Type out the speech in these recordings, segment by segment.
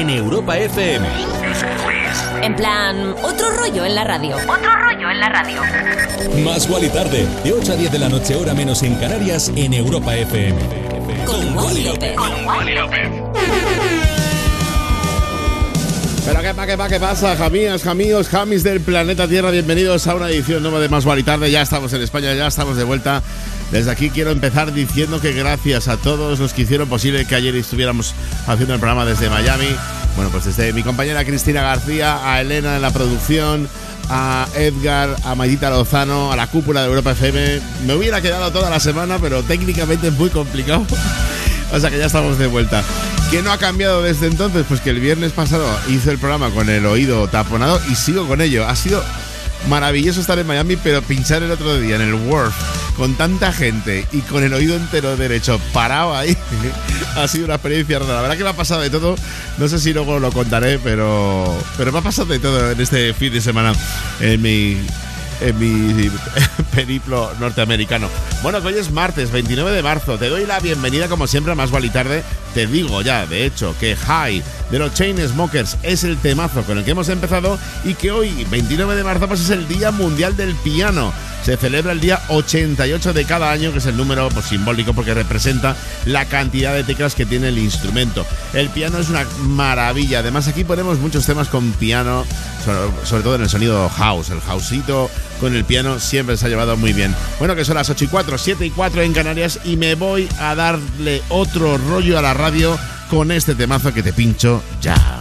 en Europa FM. En plan, otro rollo en la radio. Otro rollo en la radio. Más Wally tarde, de 8 a 10 de la noche, hora menos en Canarias, en Europa FM. Con Wally López. Pero qué pa, qué pa, qué pasa, jamías, jamíos, jamis del planeta Tierra, bienvenidos a una edición nueva de Más Guay Tarde. Ya estamos en España, ya estamos de vuelta. Desde aquí quiero empezar diciendo que gracias a todos los que hicieron posible que ayer estuviéramos haciendo el programa desde Miami. Bueno, pues desde mi compañera Cristina García, a Elena en la producción, a Edgar, a Maidita Lozano, a la cúpula de Europa FM. Me hubiera quedado toda la semana, pero técnicamente es muy complicado. O sea que ya estamos de vuelta. ¿Qué no ha cambiado desde entonces? Pues que el viernes pasado hice el programa con el oído taponado y sigo con ello. Ha sido maravilloso estar en Miami, pero pinchar el otro día en el Wharf con tanta gente y con el oído entero derecho parado ahí ha sido una experiencia rara. La verdad que me ha pasado de todo. No sé si luego lo contaré, pero, pero me ha pasado de todo en este fin de semana en mi en mi periplo norteamericano. Bueno, que hoy es martes 29 de marzo. Te doy la bienvenida como siempre a Más Vale Tarde. Te digo ya, de hecho, que High de los Chainsmokers es el temazo con el que hemos empezado y que hoy, 29 de marzo, pues es el Día Mundial del Piano. Se celebra el día 88 de cada año, que es el número pues, simbólico porque representa la cantidad de teclas que tiene el instrumento. El piano es una maravilla. Además, aquí ponemos muchos temas con piano, sobre, sobre todo en el sonido house. El houseito con el piano siempre se ha llevado muy bien. Bueno, que son las 8 y 4, 7 y 4 en Canarias y me voy a darle otro rollo a la radio con este temazo que te pincho ya.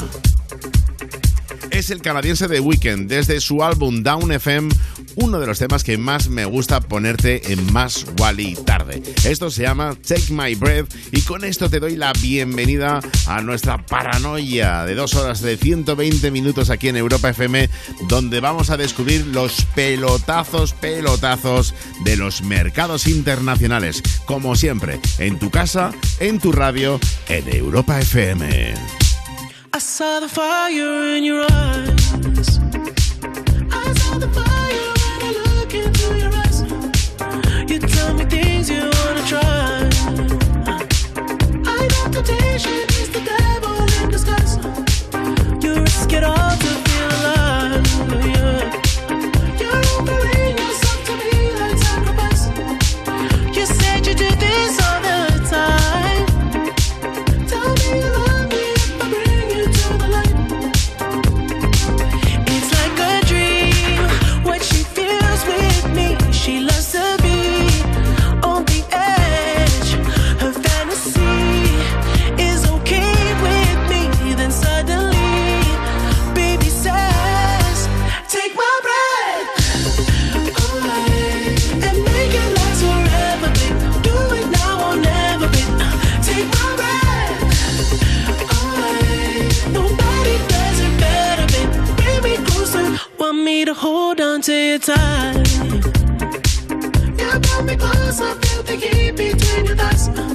Es el canadiense The Weeknd desde su álbum Down FM, uno de los temas que más me gusta ponerte en más Wally tarde. Esto se llama Take My Breath y con esto te doy la bienvenida a nuestra paranoia de dos horas de 120 minutos aquí en Europa FM, donde vamos a descubrir los pelotazos, pelotazos de los mercados internacionales, como siempre, en tu casa, en tu radio, en Europa FM. I saw the fire in your eyes. I saw the fire when I look into your eyes. You tell me things you wanna try. I. time. You pull me closer, feel the heat between your thighs.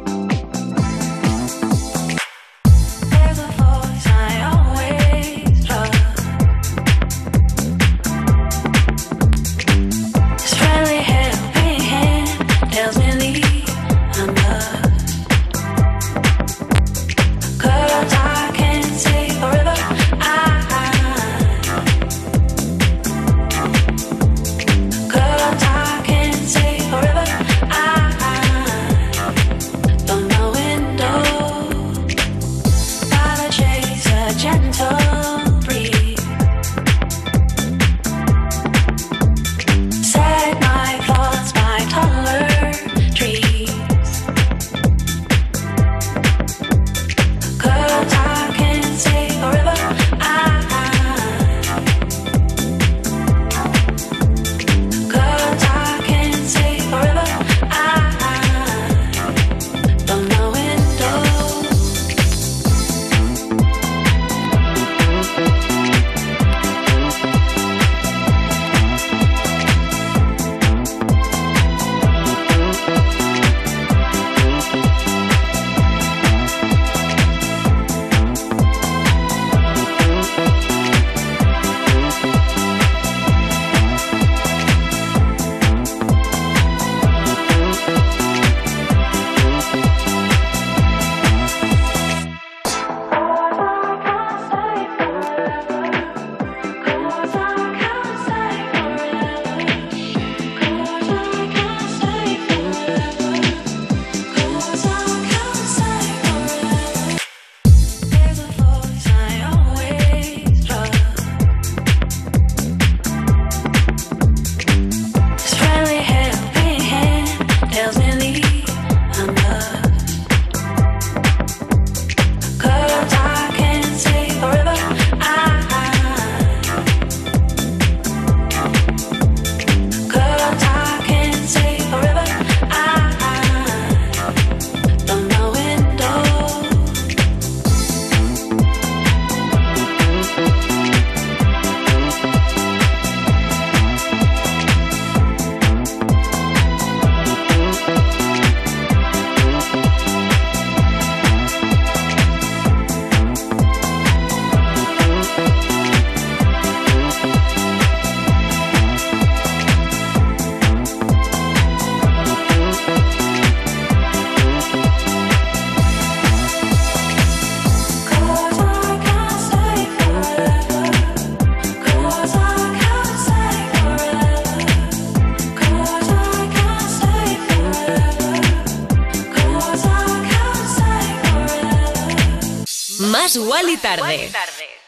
Más Wally tarde.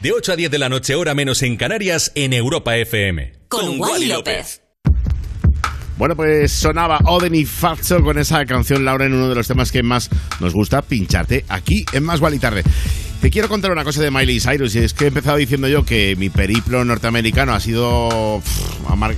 De 8 a 10 de la noche, hora menos en Canarias, en Europa FM. Con Wally López. Bueno, pues sonaba Oden y Fatso con esa canción, Laura, en uno de los temas que más nos gusta pincharte aquí en Más Gual y Tarde. Te quiero contar una cosa de Miley Cyrus y es que he empezado diciendo yo que mi periplo norteamericano ha sido... pff, amar-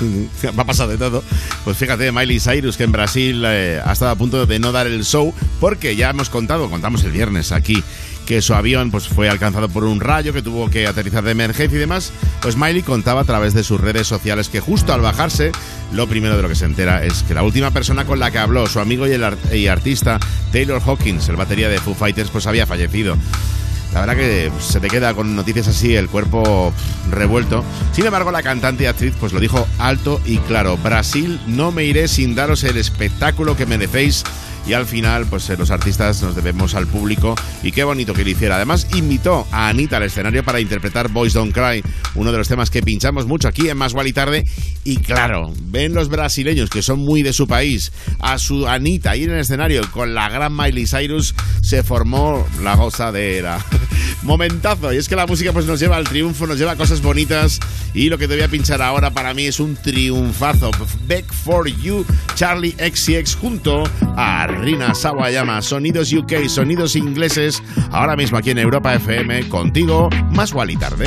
me ha pasado de todo. Pues fíjate, Miley Cyrus que en Brasil eh, ha estado a punto de no dar el show porque ya hemos contado, contamos el viernes aquí, que su avión pues, fue alcanzado por un rayo que tuvo que aterrizar de emergencia y demás, pues Miley contaba a través de sus redes sociales que justo al bajarse, lo primero de lo que se entera es que la última persona con la que habló, su amigo y, el artista Taylor Hawkins, el batería de Foo Fighters, pues había fallecido. La verdad que se te queda con noticias así el cuerpo revuelto. Sin embargo, la cantante y actriz pues lo dijo alto y claro. Brasil, no me iré sin daros el espectáculo que merecéis. Y al final, pues eh, los artistas nos debemos al público y qué bonito que lo hiciera. Además, invitó a Anita al escenario para interpretar Boys Don't Cry, uno de los temas que pinchamos mucho aquí en Más y Tarde. Y claro, ven los brasileños que son muy de su país, a su Anita ahí en el escenario con la gran Miley Cyrus, se formó la gozadera. Momentazo, y es que la música pues nos lleva al triunfo, nos lleva a cosas bonitas y lo que te voy a pinchar ahora para mí es un triunfazo. Back for You, Charlie XCX junto a Rina Sawayama, sonidos UK, sonidos ingleses, ahora mismo aquí en Europa FM, contigo, más y tarde.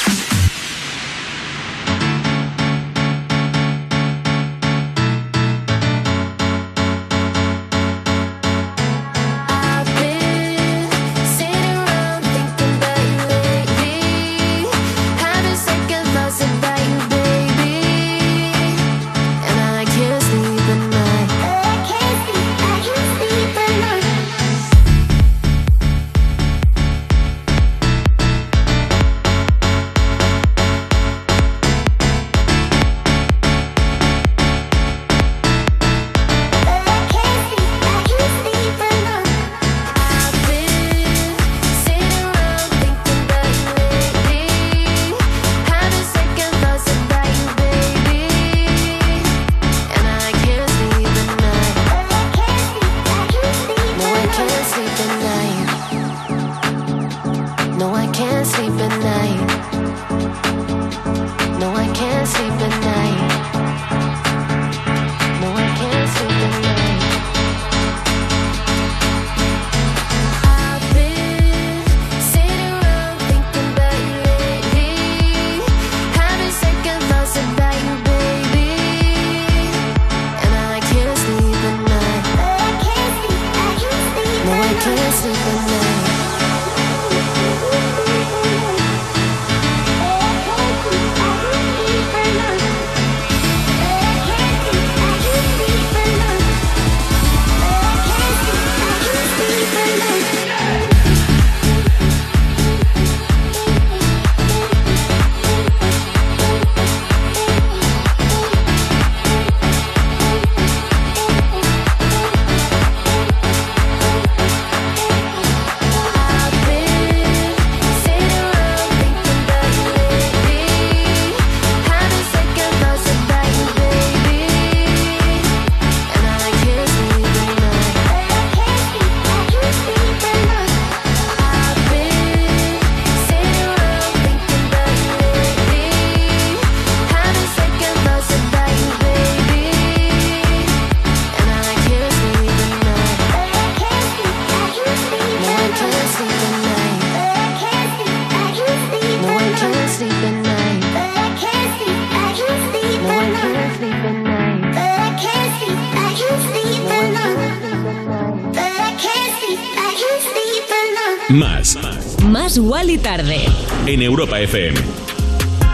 Más Wally tarde. En Europa FM.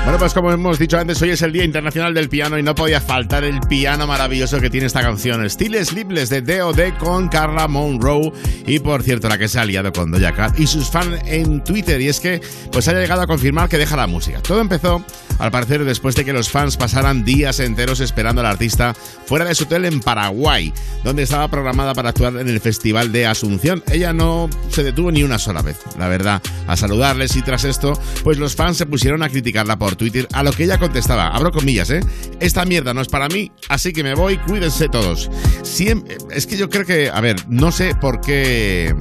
Bueno, pues como hemos dicho antes, hoy es el Día Internacional del Piano y no podía faltar el piano maravilloso que tiene esta canción. Still Sleepless de D.O.D. con Carla Monroe y por cierto la que se ha aliado con Doja Cat y sus fans en Twitter y es que pues ha llegado a confirmar que deja la música. Todo empezó al parecer después de que los fans pasaran días enteros esperando al artista fuera de su hotel en Paraguay, donde estaba programada para actuar en el Festival de Asunción. Ella no se detuvo ni una sola vez, la verdad, a saludarles y tras esto, pues los fans se pusieron a criticarla por Twitter, a lo que ella contestaba, abro comillas, ¿eh? Esta mierda no es para mí, así que me voy, cuídense todos. Siempre, es que yo creo que, a ver, no sé por qué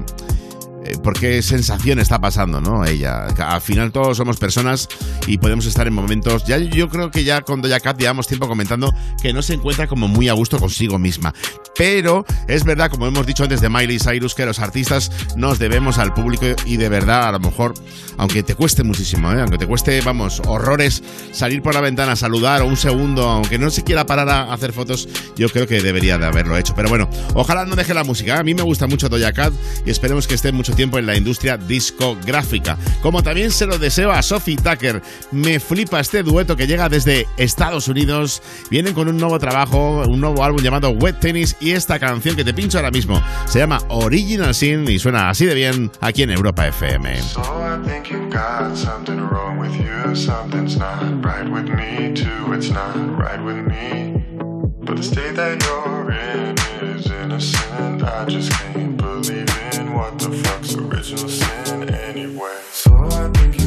eh, por qué sensación está pasando, ¿no? Ella. Al final todos somos personas y podemos estar en momentos. Ya yo creo que ya con Doja Cat llevamos tiempo comentando que no se encuentra como muy a gusto consigo misma. Pero es verdad, como hemos dicho antes de Miley Cyrus, que los artistas nos debemos al público y de verdad, a lo mejor, aunque te cueste muchísimo, ¿eh? aunque te cueste, vamos, horrores salir por la ventana a saludar o un segundo, aunque no se quiera parar a hacer fotos, yo creo que debería de haberlo hecho. Pero bueno, ojalá no deje la música. A mí me gusta mucho Doja Cat y esperemos que esté mucho tiempo en la industria discográfica. Como también se lo deseo a Sophie Tucker. Me flipa este dueto que llega desde Estados Unidos. Vienen con un nuevo trabajo, un nuevo álbum llamado Wet Tennis y esta canción que te pincho ahora mismo se llama Original Sin y suena así de bien aquí en Europa FM. So I think you've got something wrong with you. Something's not right with me, too. It's not right with me. But the state that you're in is innocent. I just can't believe in what the fuck's original sin anyway. So I think you've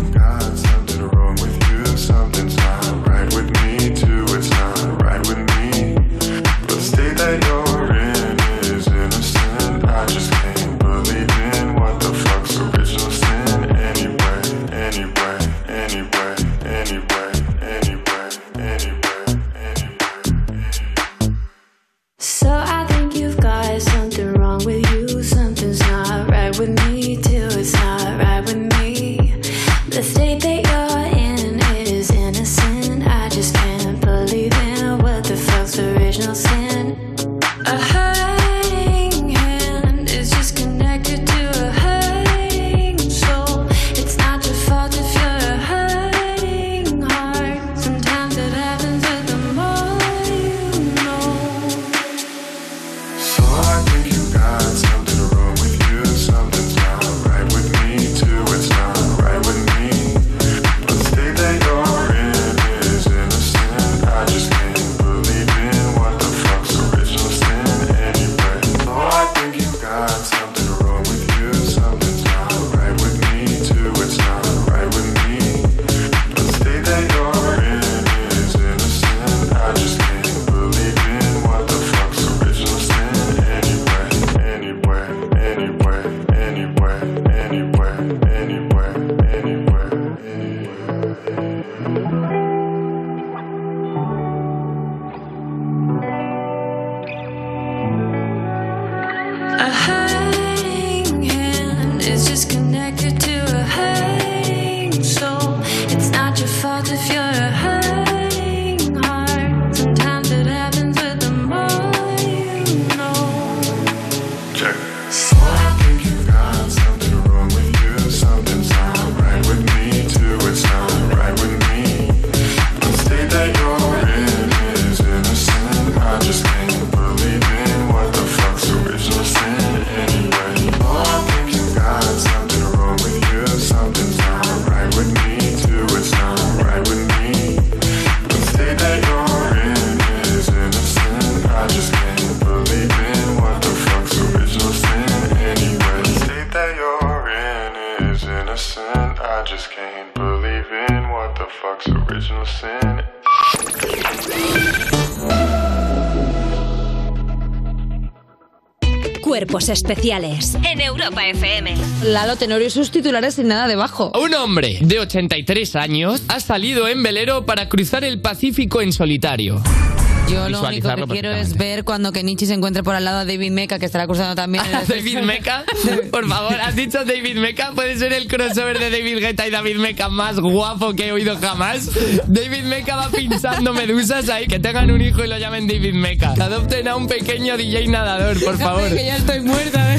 especiales en Europa FM. Lalo Tenorio y sus titulares sin nada debajo. Un hombre de 83 años ha salido en velero para cruzar el Pacífico en solitario. Yo lo único que quiero es ver cuando Kenichi se encuentre por al lado de David Meca, que estará cruzando también. el David Meca, por favor, has dicho David Meca, puede ser el crossover de David Guetta y David Meca más guapo que he oído jamás. David Meca va pinchando medusas ahí, que tengan un hijo y lo llamen David Meca. Adopten a un pequeño DJ nadador, por favor. que ya estoy muerta. ¿eh?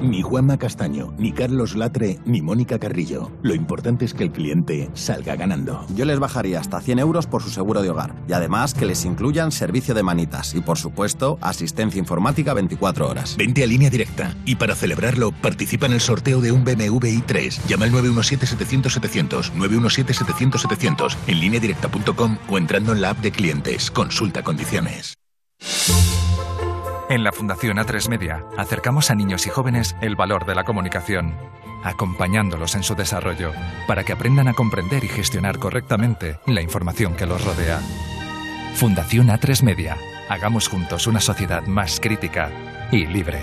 Ni Juanma Castaño, ni Carlos Latre, ni Mónica Carrillo. Lo importante es que el cliente salga ganando. Yo les bajaría hasta 100 euros por su seguro de hogar y además que les incluyan servicio de manitas y por supuesto asistencia informática 24 horas. Vente a línea directa y para celebrarlo participa en el sorteo de un BMW i3. Llama al 917-700-700, 917-700-700 en lineadirecta.com o entrando en la app de clientes. Consulta condiciones. En la Fundación A3 Media acercamos a niños y jóvenes el valor de la comunicación, acompañándolos en su desarrollo para que aprendan a comprender y gestionar correctamente la información que los rodea. Fundación A3 Media. Hagamos juntos una sociedad más crítica y libre.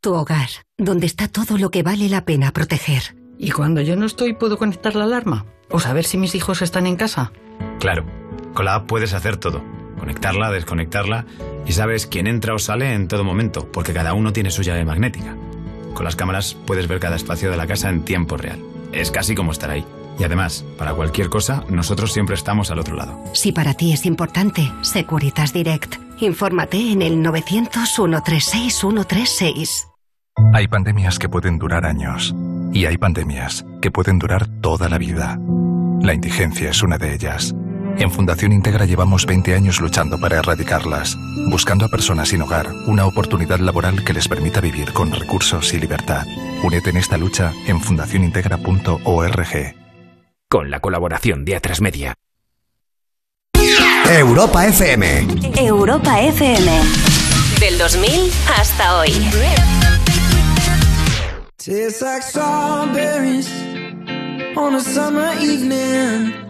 Tu hogar, donde está todo lo que vale la pena proteger. ¿Y cuando yo no estoy puedo conectar la alarma? ¿O saber si mis hijos están en casa? Claro, con la app puedes hacer todo. Conectarla, desconectarla y sabes quién entra o sale en todo momento, porque cada uno tiene su llave magnética. Con las cámaras puedes ver cada espacio de la casa en tiempo real. Es casi como estar ahí. Y además, para cualquier cosa, nosotros siempre estamos al otro lado. Si para ti es importante, Securitas Direct. Infórmate en el 900-136-136. Hay pandemias que pueden durar años y hay pandemias que pueden durar toda la vida. La indigencia es una de ellas. En Fundación Integra llevamos 20 años luchando para erradicarlas, buscando a personas sin hogar una oportunidad laboral que les permita vivir con recursos y libertad. Únete en esta lucha en fundacionintegra.org. Con la colaboración de A3 Media. Europa FM. Europa FM. Del 2000 hasta hoy. Tastes like strawberries on a summer evening.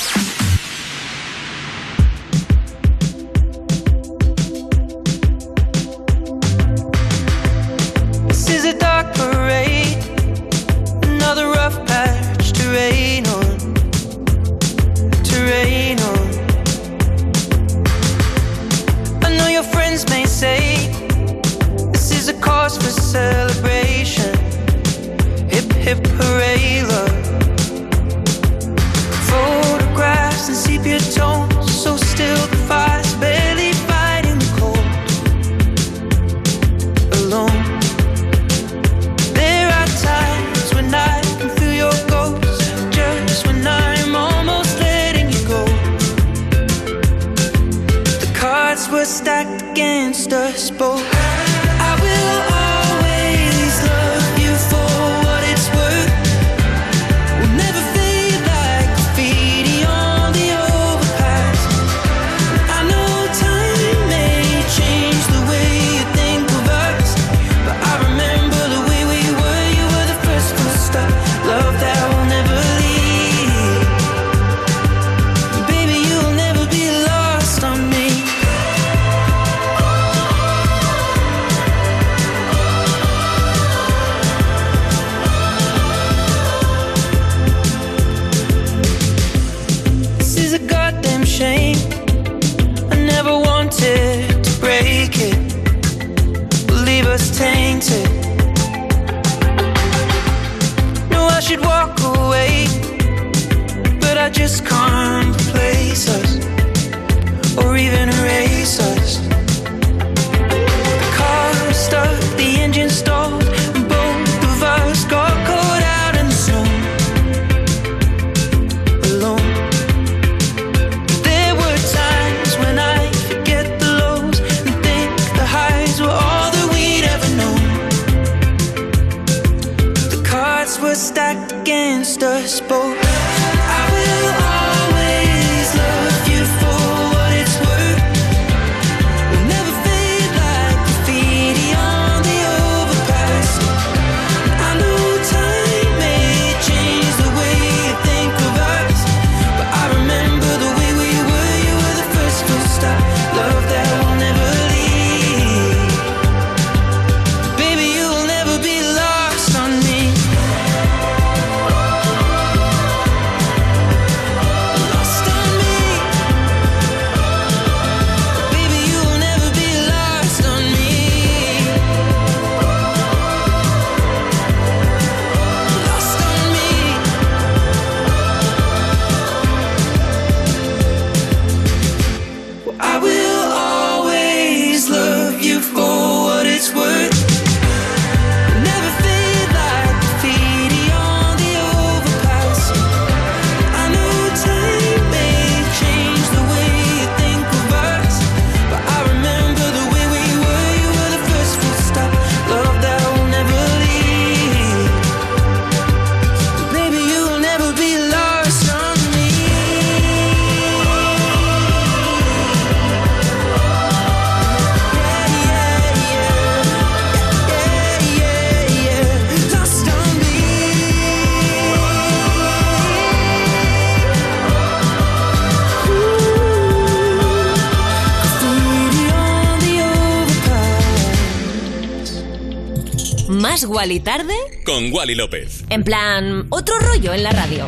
Wally tarde. Con Wally López. En plan, otro rollo en la radio.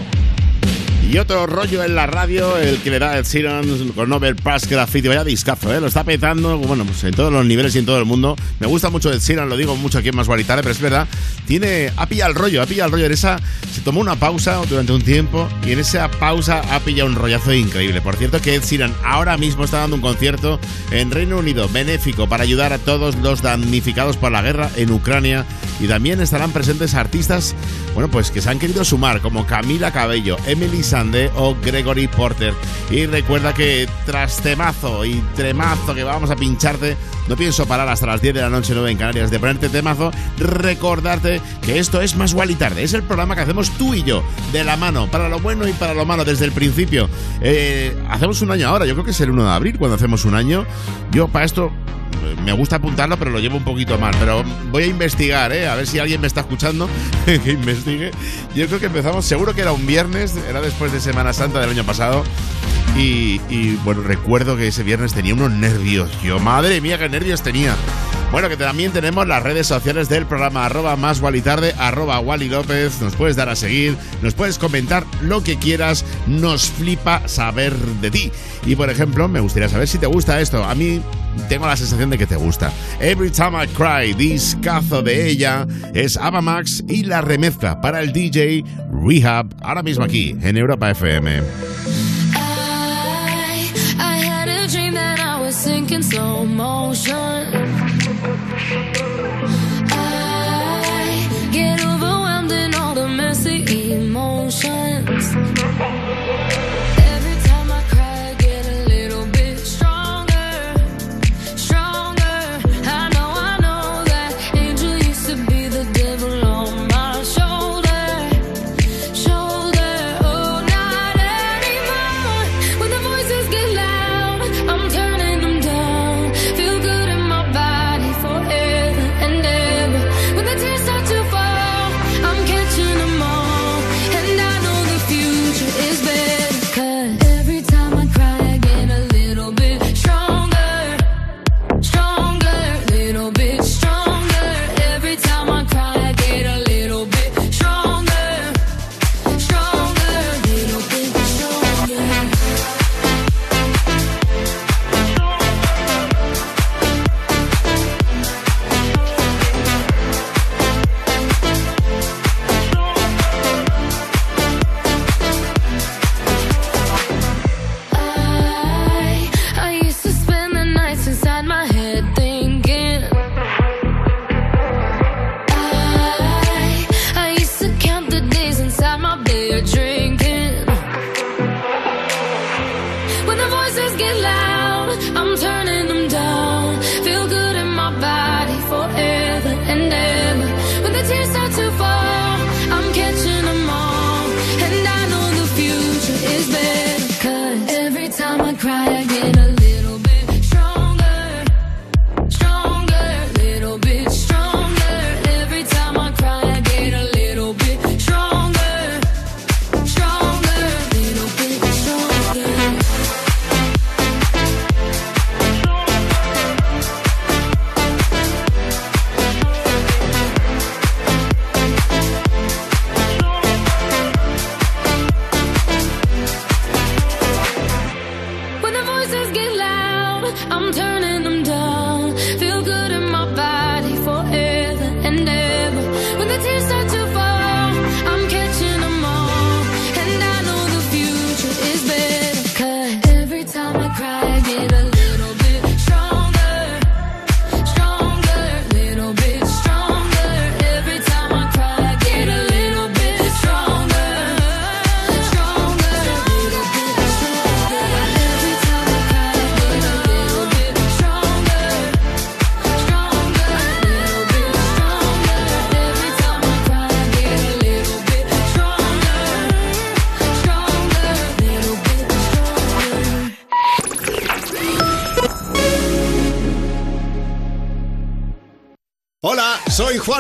Y otro rollo en la radio, el que le da el Sheeran con Overpass Graffiti. Vaya discazo, ¿eh? Lo está petando, bueno, pues en todos los niveles y en todo el mundo. Me gusta mucho el Sheeran, lo digo mucho aquí en Más Guaritare, pero es verdad. Tiene, ha pillado el rollo, ha pillado el rollo en esa... Se tomó una pausa durante un tiempo y en esa pausa ha pillado un rollazo increíble. Por cierto que Ed Sheeran ahora mismo está dando un concierto en Reino Unido, benéfico, para ayudar a todos los damnificados por la guerra en Ucrania. Y también estarán presentes artistas, bueno, pues que se han querido sumar, como Camila Cabello, Emily Sandé o Gregory Porter. Y recuerda que tras temazo y tremazo que vamos a pincharte, no pienso parar hasta las 10 de la noche, 9 en Canarias, de ponerte temazo, recordarte que esto es Más Gual Tarde. Es el programa que hacemos tú y yo, de la mano, para lo bueno y para lo malo, desde el principio. Eh, hacemos un año ahora, yo creo que es el 1 de abril cuando hacemos un año. Yo para esto me gusta apuntarlo, pero lo llevo un poquito mal. Pero voy a investigar, ¿eh? A ver si alguien me está escuchando que investigue. Yo creo que empezamos, seguro que era un viernes, era después de Semana Santa del año pasado. Y, y, bueno, recuerdo que ese viernes tenía unos nervios. Yo, madre mía, qué nervios tenía. Bueno, que también tenemos las redes sociales del programa, arroba más Wally Tarde, arroba Wally López. Nos puedes dar a seguir, nos puedes comentar lo que quieras. Nos flipa saber de ti. Y por ejemplo, me gustaría saber si te gusta esto. A mí tengo la sensación de que te gusta. Every Time I Cry, discazo de ella, es Ava Max y la remezcla para el DJ Rehab, ahora mismo aquí en Europa FM. I. I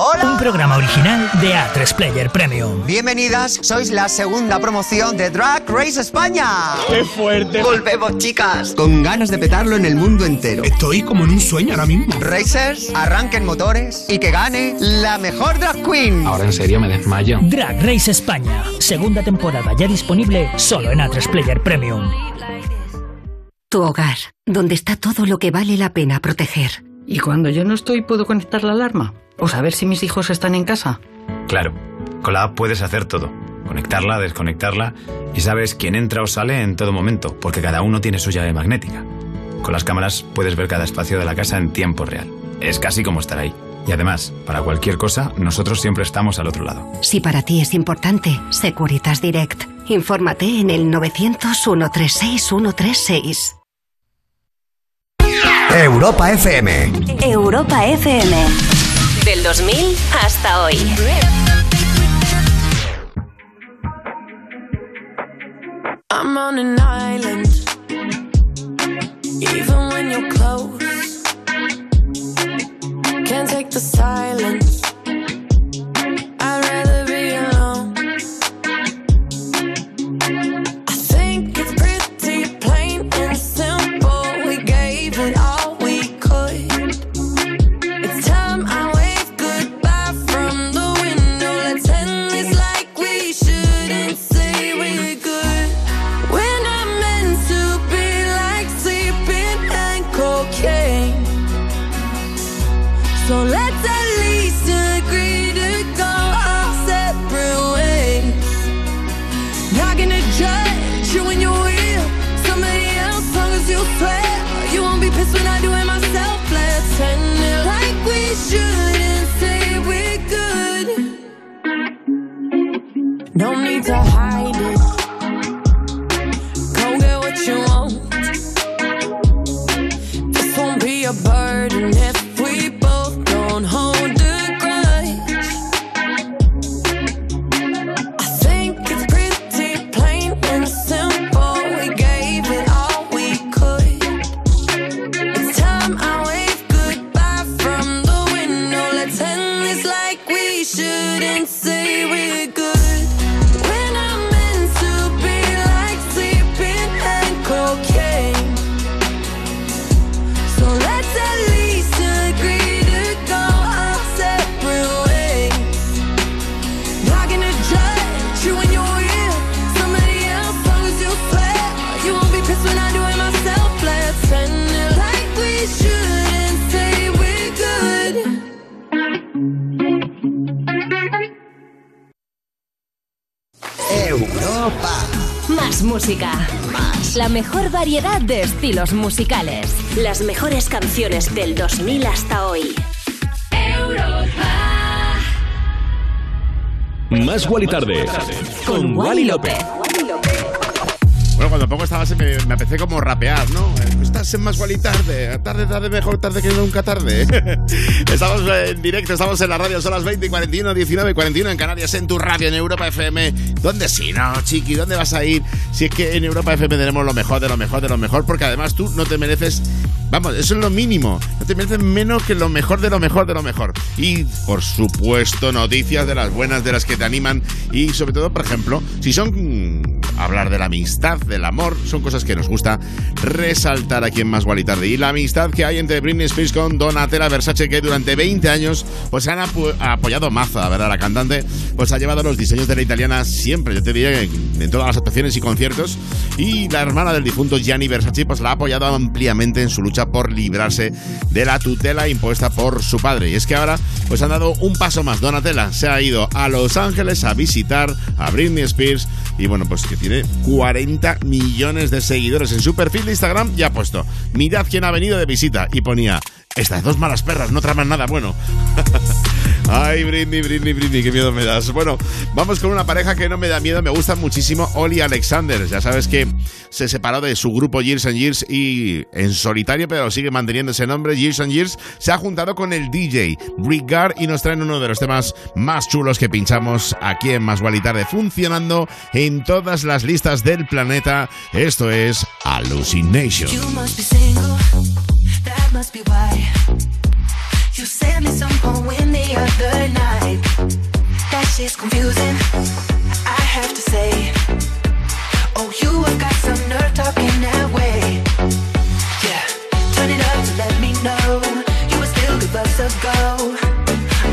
Un programa original de A3 Player Premium. Bienvenidas, sois la segunda promoción de Drag Race España. ¡Qué fuerte! Volvemos, chicas, con ganas de petarlo en el mundo entero. Estoy como en un sueño ahora mismo. Racers, arranquen motores y que gane la mejor drag queen. Ahora en serio me desmayo. Drag Race España. Segunda temporada ya disponible solo en A3 Player Premium. Tu hogar, donde está todo lo que vale la pena proteger. ¿Y cuando yo no estoy puedo conectar la alarma? ¿O saber si mis hijos están en casa? Claro, con la app puedes hacer todo. Conectarla, desconectarla y sabes quién entra o sale en todo momento, porque cada uno tiene su llave magnética. Con las cámaras puedes ver cada espacio de la casa en tiempo real. Es casi como estar ahí. Y además, para cualquier cosa, nosotros siempre estamos al otro lado. Si para ti es importante, Securitas Direct. Infórmate en el 900-136-136. Europa FM. Europa FM. Del 2000 hasta hoy. I'm on an island. Even when you're close, can't take the silence. La mejor variedad de estilos musicales. Las mejores canciones del 2000 hasta hoy. Más Wally Tarde. Con Wally López. Bueno, cuando pongo esta base me, me como rapear, ¿no? Estás en más y tarde. Tarde, tarde, mejor tarde que nunca tarde. estamos en directo, estamos en la radio, son las 20 y 41, 19 y 41 en Canarias, en tu radio, en Europa FM. ¿Dónde sí, no, chiqui? ¿Dónde vas a ir? Si es que en Europa FM tenemos lo mejor de lo mejor de lo mejor, porque además tú no te mereces. Vamos, eso es lo mínimo. No te mereces menos que lo mejor de lo mejor de lo mejor. Y, por supuesto, noticias de las buenas, de las que te animan. Y, sobre todo, por ejemplo, si son hablar de la amistad, del amor, son cosas que nos gusta resaltar aquí en Más y Tarde. Y la amistad que hay entre Britney Spears con Donatella Versace, que durante 20 años pues han apo- apoyado mazo, ¿verdad? La cantante pues ha llevado los diseños de la italiana siempre, yo te diría, en todas las actuaciones y conciertos. Y la hermana del difunto Gianni Versace pues la ha apoyado ampliamente en su lucha por librarse de la tutela impuesta por su padre. Y es que ahora pues han dado un paso más. Donatella se ha ido a Los Ángeles a visitar a Britney Spears y bueno, pues que tiene 40 millones de seguidores en su perfil de Instagram y ha puesto, mirad quién ha venido de visita y ponía, estas dos malas perras no traman nada bueno. Ay, Britney, Britney, Britney, qué miedo me das. Bueno, vamos con una pareja que no me da miedo, me gusta muchísimo, Oli Alexander. Ya sabes que se separó de su grupo Years and Years y en solitario, pero sigue manteniendo ese nombre, Years and Years, se ha juntado con el DJ Rigard y nos traen uno de los temas más chulos que pinchamos aquí en Más y Tarde, funcionando en todas las listas del planeta. Esto es Hallucination. You must be single, that must be why. You me some poem the other night. That shit's confusing, I have to say. Oh, you have got some nerve talking that way. Yeah, turn it up to let me know you would still us a go.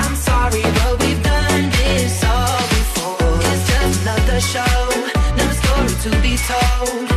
I'm sorry, but we've done this all before. It's just another show, another story to be told.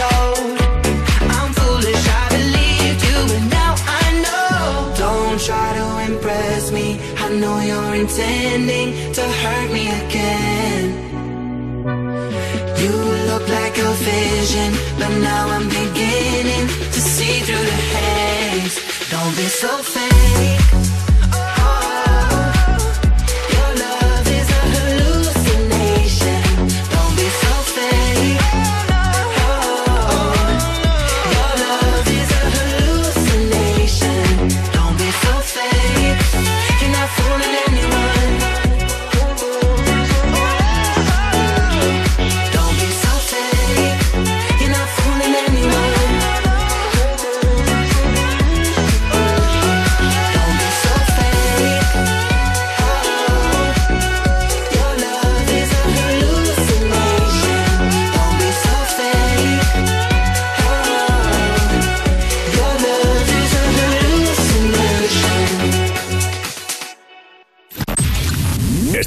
Told. I'm foolish, I believed you, now I know. Don't try to impress me. I know you're intending to hurt me again. You look like a vision, but now I'm beginning to see through the haze. Don't be so fake.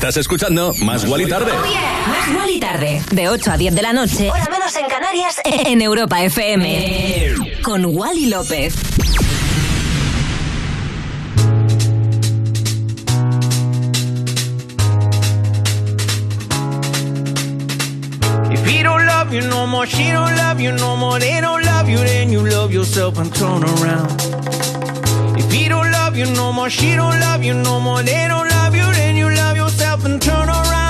Estás escuchando Más Guali Tarde. Más igual y tarde. De 8 a 10 de la noche. Hora menos en Canarias. En Europa FM. Con Wally López. If he don't love you no more, she don't love you no more, they don't love you, then you love yourself and turn around. If he don't love you no more, she don't love you no more, they don't love you, then you love yourself and turn around.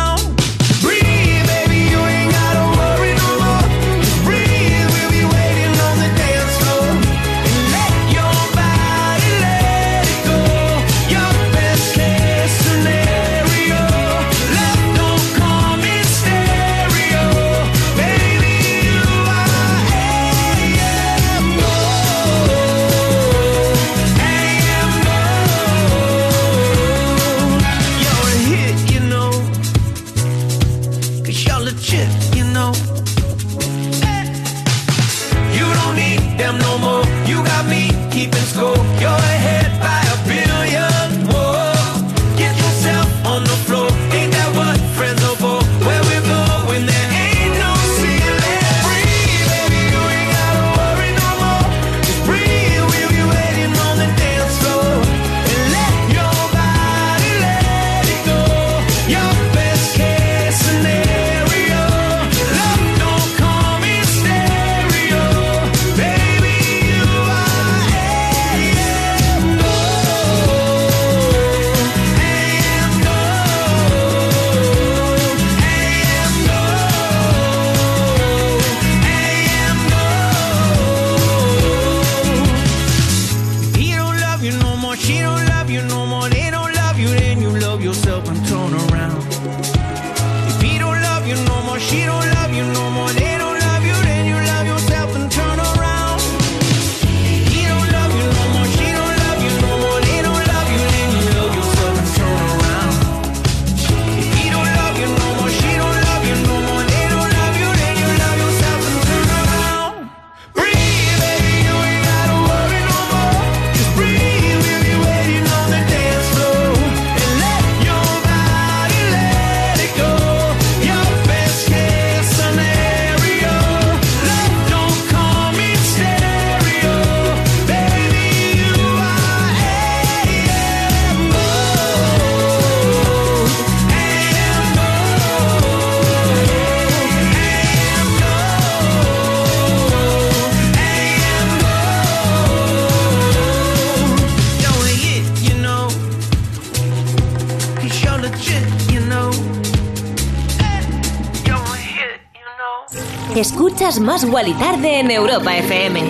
Escuchas Más Wally Tarde en Europa FM.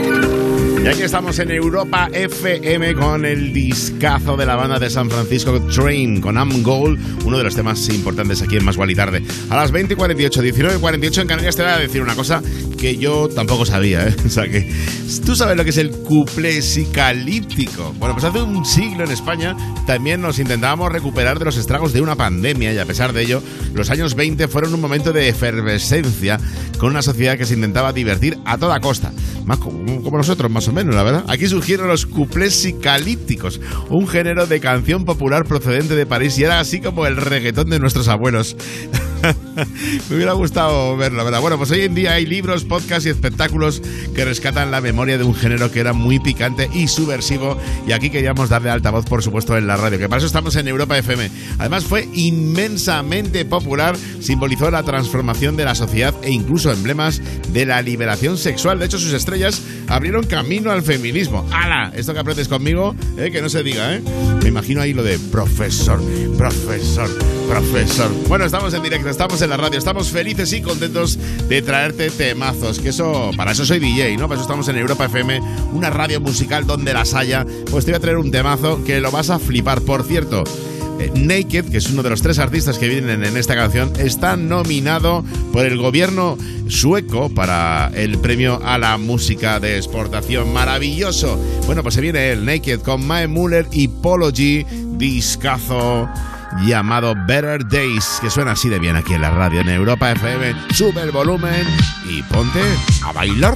Y aquí estamos en Europa FM con el discazo de la banda de San Francisco Train, con Am Goal, uno de los temas importantes aquí en Más y Tarde. A las 20 y 48, 19 y 48 en Canarias te voy a decir una cosa que yo tampoco sabía, ¿eh? O sea que, ¿tú sabes lo que es el cuplé psicalíptico? Bueno, pues hace un siglo en España también nos intentábamos recuperar de los estragos de una pandemia y a pesar de ello, los años 20 fueron un momento de efervescencia con una sociedad que se intentaba divertir a toda costa. Más como, nosotros, más o menos, la verdad. Aquí surgieron los cuplés psicalípticos, un género de canción popular procedente de París y era así como el reggaetón de nuestros abuelos. Me hubiera gustado verlo, ¿verdad? Bueno, pues hoy en día hay libros, podcasts y espectáculos que rescatan la memoria de un género que era muy picante y subversivo. Y aquí queríamos darle altavoz, por supuesto, en la radio, que para eso estamos en Europa FM. Además, fue inmensamente popular, simbolizó la transformación de la sociedad e incluso emblemas de la liberación sexual. De hecho, sus estrellas abrieron camino al feminismo. ¡Hala! Esto que aprendes conmigo, eh, que no se diga, ¿eh? Me imagino ahí lo de profesor, profesor, profesor. Bueno, estamos en directo, estamos en la radio, estamos felices y contentos de traerte Que eso, para eso soy DJ, ¿no? Para eso estamos en Europa FM, una radio musical donde las haya. Pues te voy a traer un temazo que lo vas a flipar. Por cierto, eh, Naked, que es uno de los tres artistas que vienen en esta canción, está nominado por el gobierno sueco para el premio a la música de exportación. Maravilloso. Bueno, pues se viene el Naked con Mae Muller y Polo G, discazo llamado Better Days, que suena así de bien aquí en la radio en Europa FM. Sube el volumen y ponte a bailar.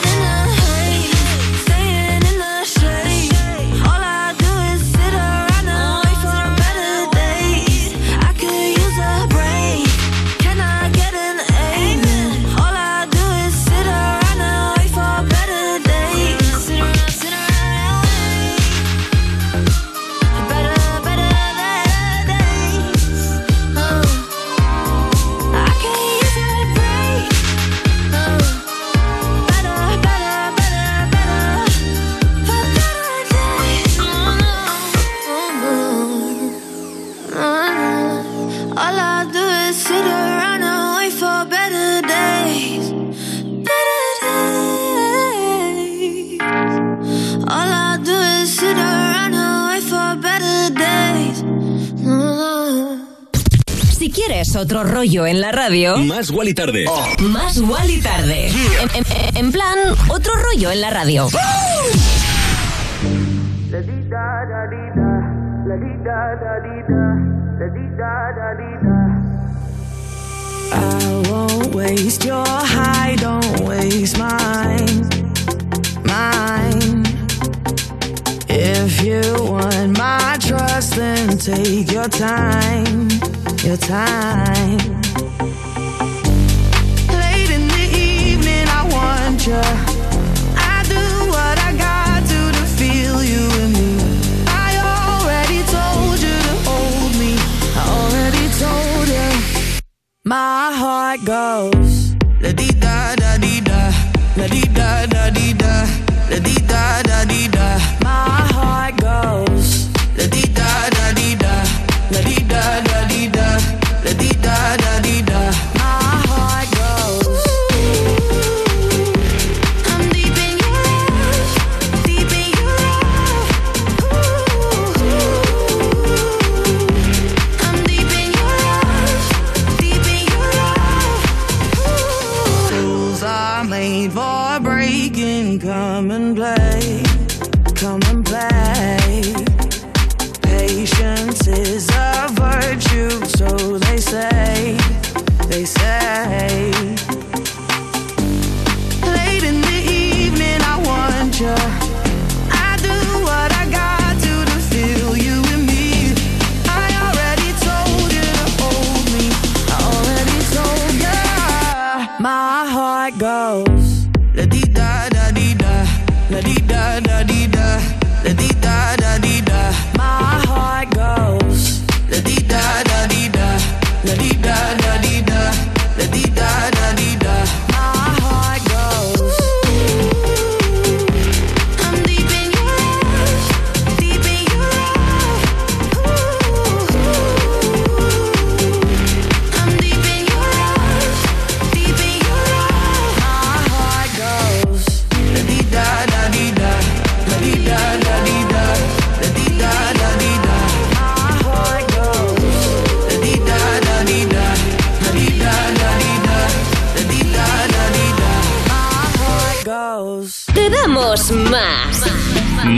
quieres otro rollo en la radio, Más Wally Tarde. más Wally tarde. En, en- en plan, otro rollo en la radio. I won't waste your high, don't waste mine. Mine. If you want my trust, then take your time. Your time. Late in the evening, I want you. I do what I got to to feel you me. I already told you to hold me. I already told you. My heart goes la di da da di da, la di da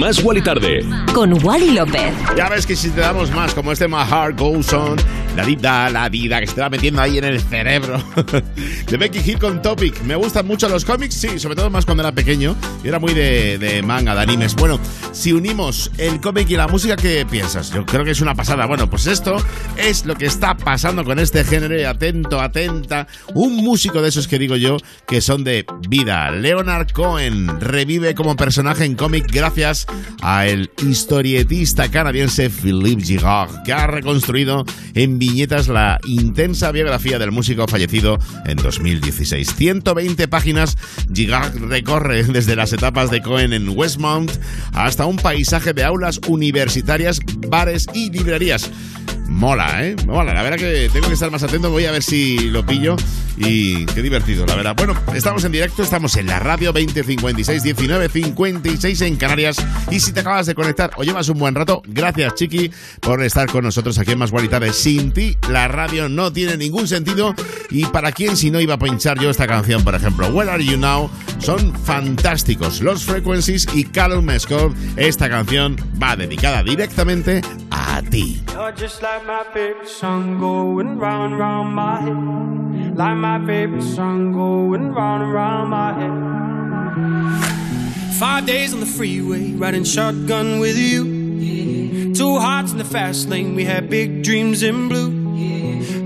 Más Wally Tarde. Con Wally López. Ya ves que si te damos más, como este My Heart Goes On, la vida, la vida, que se te va metiendo ahí en el cerebro. de Becky Hill con Topic. Me gustan mucho los cómics, sí, sobre todo más cuando era pequeño. Y era muy de, manga, de animes. Bueno, si unimos el cómic y la música, ¿qué piensas? Yo creo que es una pasada. Bueno, pues esto es lo que está pasando con este género. Y atento, atenta. Un músico de esos que digo yo, que son de vida. Leonard Cohen revive como personaje en cómic gracias a el historietista canadiense Philippe Giraud, que ha reconstruido en viñetas la intensa biografía del músico fallecido en 2016. 120 páginas, Giraud recorre desde las etapas de Cohen en Westmount hasta un paisaje de aulas universitarias, bares y librerías. mola, ¿eh? Mola, la verdad que tengo que estar más atento, voy a ver si lo pillo y qué divertido, la verdad. Bueno, estamos en directo, estamos en la radio 2056 19 56 en Canarias y si te acabas de conectar o llevas un buen rato, gracias Chiqui por estar con nosotros aquí en Más Guaritares. Sin ti la radio no tiene ningún sentido y para quién si no iba a pinchar yo esta canción, por ejemplo, Where Are You Now, son fantásticos. Los Frequencies y Callum Scott, esta canción va dedicada directamente a ti. Five days on the freeway, riding shotgun with you. Two hearts in the fast lane, we had big dreams in blue.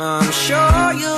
I'm sure you'll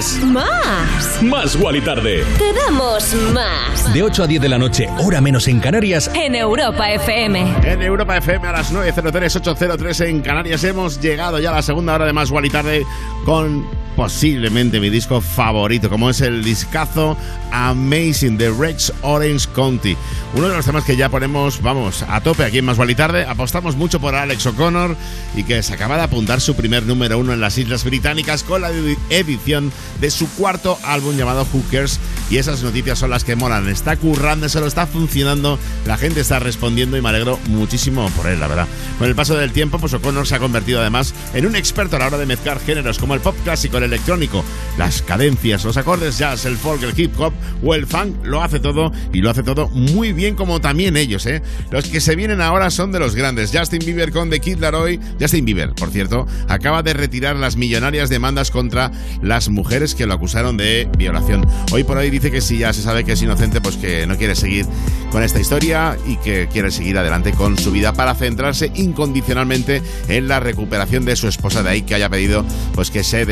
Más. Más. Más. Wally Tarde. Te damos más. De 8 a 10 de la noche, hora menos en Canarias. En Europa FM. En Europa FM a las 9.03, 803 en Canarias hemos llegado ya a la segunda hora de Más Wally Tarde con posiblemente mi disco favorito, como es el discazo Amazing de Rex Orange County. Uno de los temas que ya ponemos, vamos, a tope aquí en Más Wally Tarde. Apostamos mucho por Alex O'Connor y que se acaba de apuntar su primer número uno en las Islas Británicas con la edición de su cuarto álbum llamado Hookers. Y esas noticias son las que molan. Está currando, se lo está funcionando, la gente está respondiendo y me alegro muchísimo por él, la verdad. Con el paso del tiempo, pues O'Connor se ha convertido además en un experto a la hora de mezclar géneros como el pop clásico, el electrónico, las cadencias, los acordes jazz, el folk, el hip hop o el funk. Lo hace todo y lo hace todo muy bien como también ellos, ¿eh? Los que se vienen ahora son de los grandes. Justin Bieber con The Kid Laroi. Justin Bieber, por cierto, acaba de retirar las millonarias demandas contra las mujeres que lo acusaron de violación. Hoy por hoy dice que si ya se sabe que es inocente, pues que no quiere seguir con esta historia y que quiere seguir adelante con su vida para centrarse incondicionalmente en la recuperación de su esposa. De ahí que haya pedido pues que se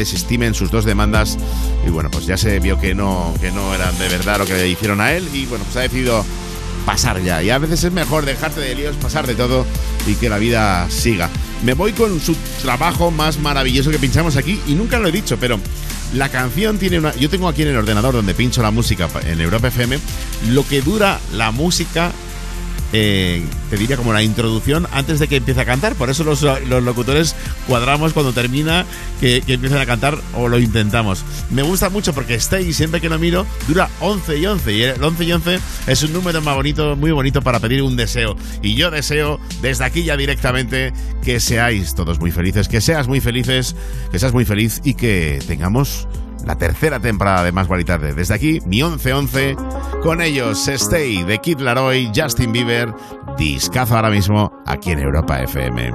desestimen sus dos demandas y bueno, pues ya se vio que no, que no eran de verdad lo que le hicieron a él y bueno, pues ha decidido pasar ya. Y a veces es mejor dejarte de líos, pasar de todo y que la vida siga. Me voy con su trabajo más maravilloso que pinchamos aquí y nunca lo he dicho, pero la canción tiene una... Yo tengo aquí en el ordenador donde pincho la música en Europa FM lo que dura la música eh, te diría como la introducción antes de que empiece a cantar. Por eso los, los locutores cuadramos cuando termina que, que, empiecen a cantar o lo intentamos. Me gusta mucho porque Stay, siempre que lo miro, dura 11 y 11. Y el 11 y 11 es un número más bonito, muy bonito para pedir un deseo. Y yo deseo desde aquí ya directamente que seáis todos muy felices, que seas muy felices, que seas muy feliz y que tengamos la tercera temporada de Más Guay Tarde. Desde aquí, mi 11-11, con ellos Stay de Kid Laroi, Justin Bieber, discazo ahora mismo aquí en Europa FM.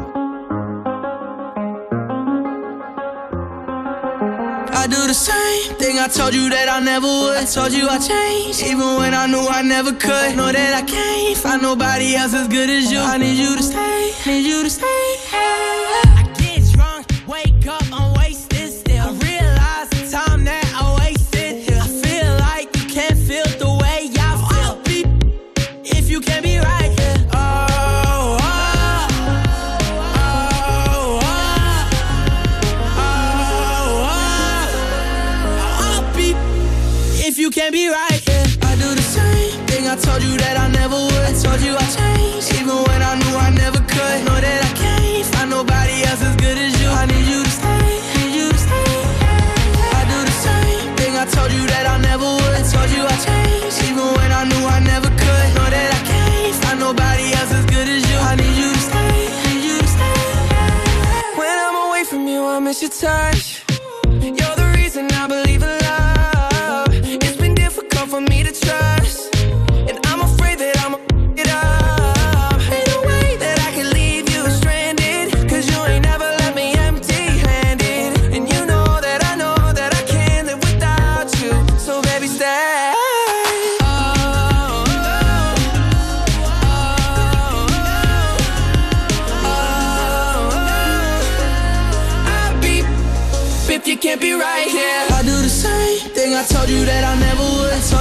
I do the same thing I told you that I never would. I told you I changed, even when I knew I never could. Know that I can't find nobody else as good as you. I need you to stay, need you to stay. I miss your touch.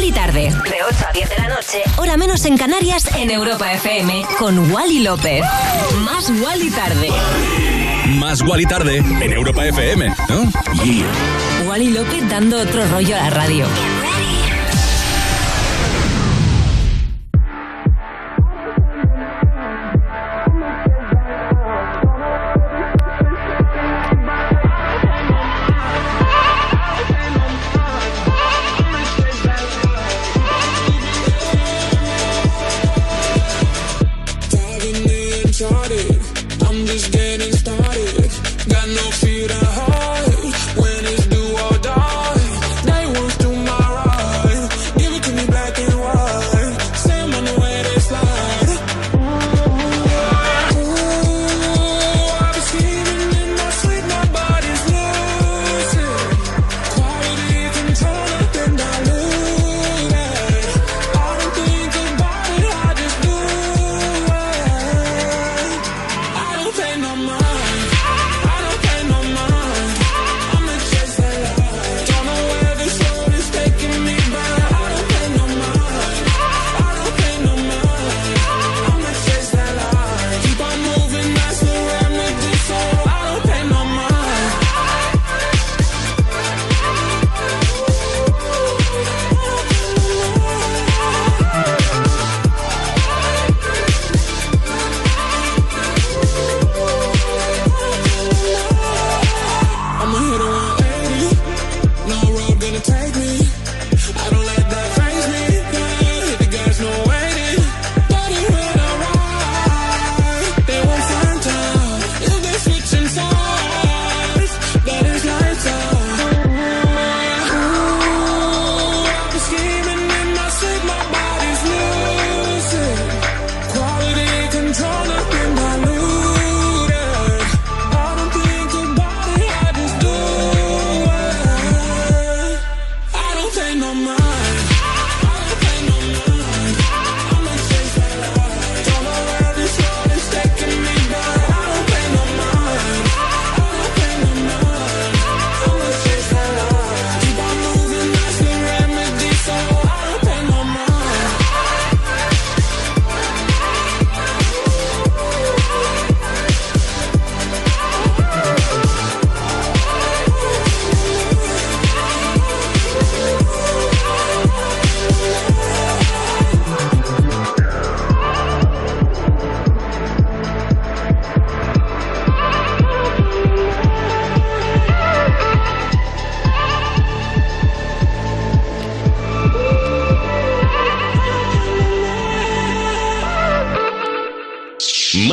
Wally tarde. De 8 a 10 de la noche, hora menos en Canarias, en Europa FM, con Wally López. Más Wally tarde. Más Wally tarde en Europa FM, ¿no? Yeah. Wally López dando otro rollo a la radio.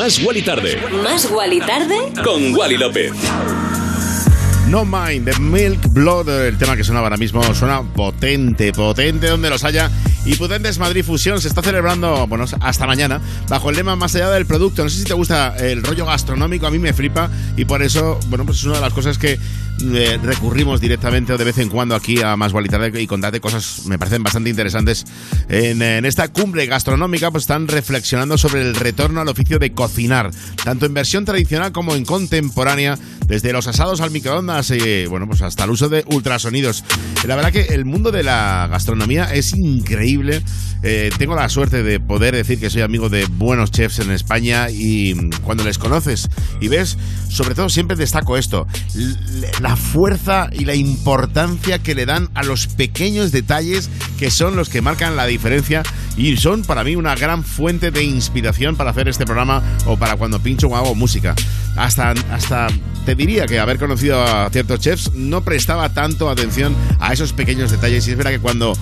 Más Wally tarde Más Wally tarde. con Wally López. No Mind, de Milk Blood, el tema que sonaba ahora mismo, suena potente, potente donde los haya. Y Potentes Madrid Fusión se está celebrando, bueno, hasta mañana, bajo el lema Más allá del producto. No sé si te gusta el rollo gastronómico, a mí me flipa y por eso, bueno, pues es una de las cosas que eh, recurrimos directamente o de vez en cuando aquí a Más Tarde y contarte cosas, me parecen bastante interesantes. En, esta cumbre gastronómica, pues están reflexionando sobre el retorno al oficio de cocinar, tanto en versión tradicional como en contemporánea, desde los asados al microondas y, bueno, pues hasta el uso de ultrasonidos. La verdad que el mundo de la gastronomía es increíble. Eh, tengo la suerte de poder decir que soy amigo de buenos chefs en España y mm, cuando les conoces y ves, sobre todo siempre destaco esto, la fuerza y la importancia que le dan a los pequeños detalles que son los que marcan la diferencia y son para mí una gran fuente de inspiración para hacer este programa o para cuando pincho o hago música. Hasta, hasta te diría que haber conocido a ciertos chefs no prestaba tanto atención a esos pequeños detalles y es verdad que cuando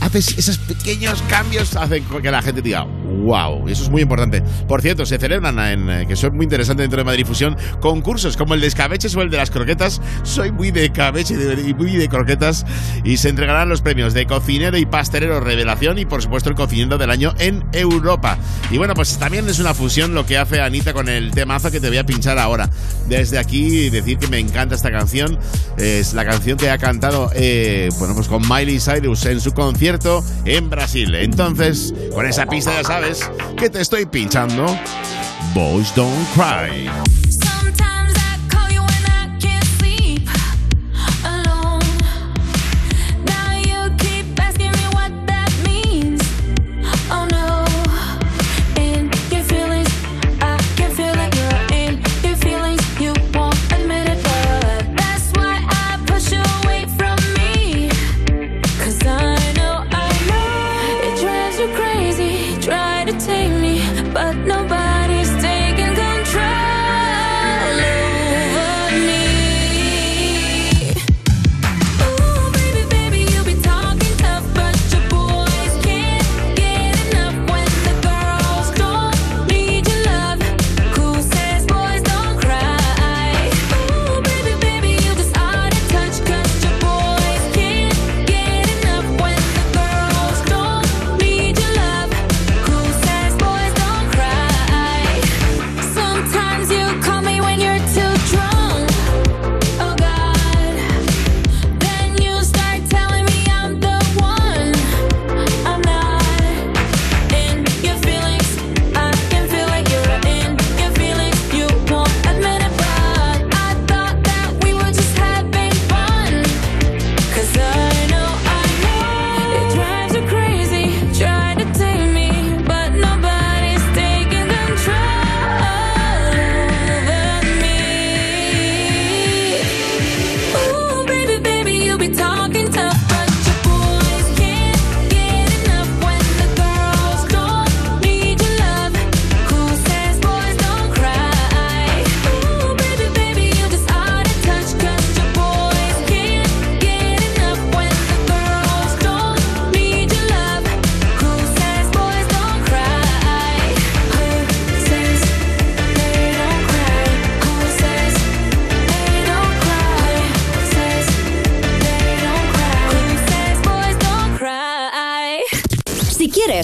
haces esos pequeños cambios hacen que la gente diga wow, eso es muy importante. Por cierto, se celebran en eh, que son muy interesantes dentro de Madrid Fusión concursos como el de escabeches o el de las croquetas. Soy muy de cabeche y de- y muy de croquetas y se entregarán los premios de cocinero y pastelero revelación y por supuesto el cocinero del año en Europa. Y bueno, pues también es una fusión lo que hace Anita con el temazo que te voy a pinchar ahora. Desde aquí decir que me encanta esta canción. Es la canción que ha cantado eh, bueno, pues con Miley Cyrus en su concierto en Brasil. Entonces, con esa pista ya sabes que te estoy pinchando. Boys Don't Cry.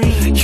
scream.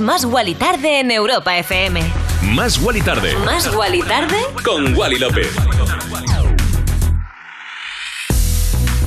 Más Guali Tarde en Europa FM. Más Wally Tarde. ¿Más Guali Tarde? Con Wally López.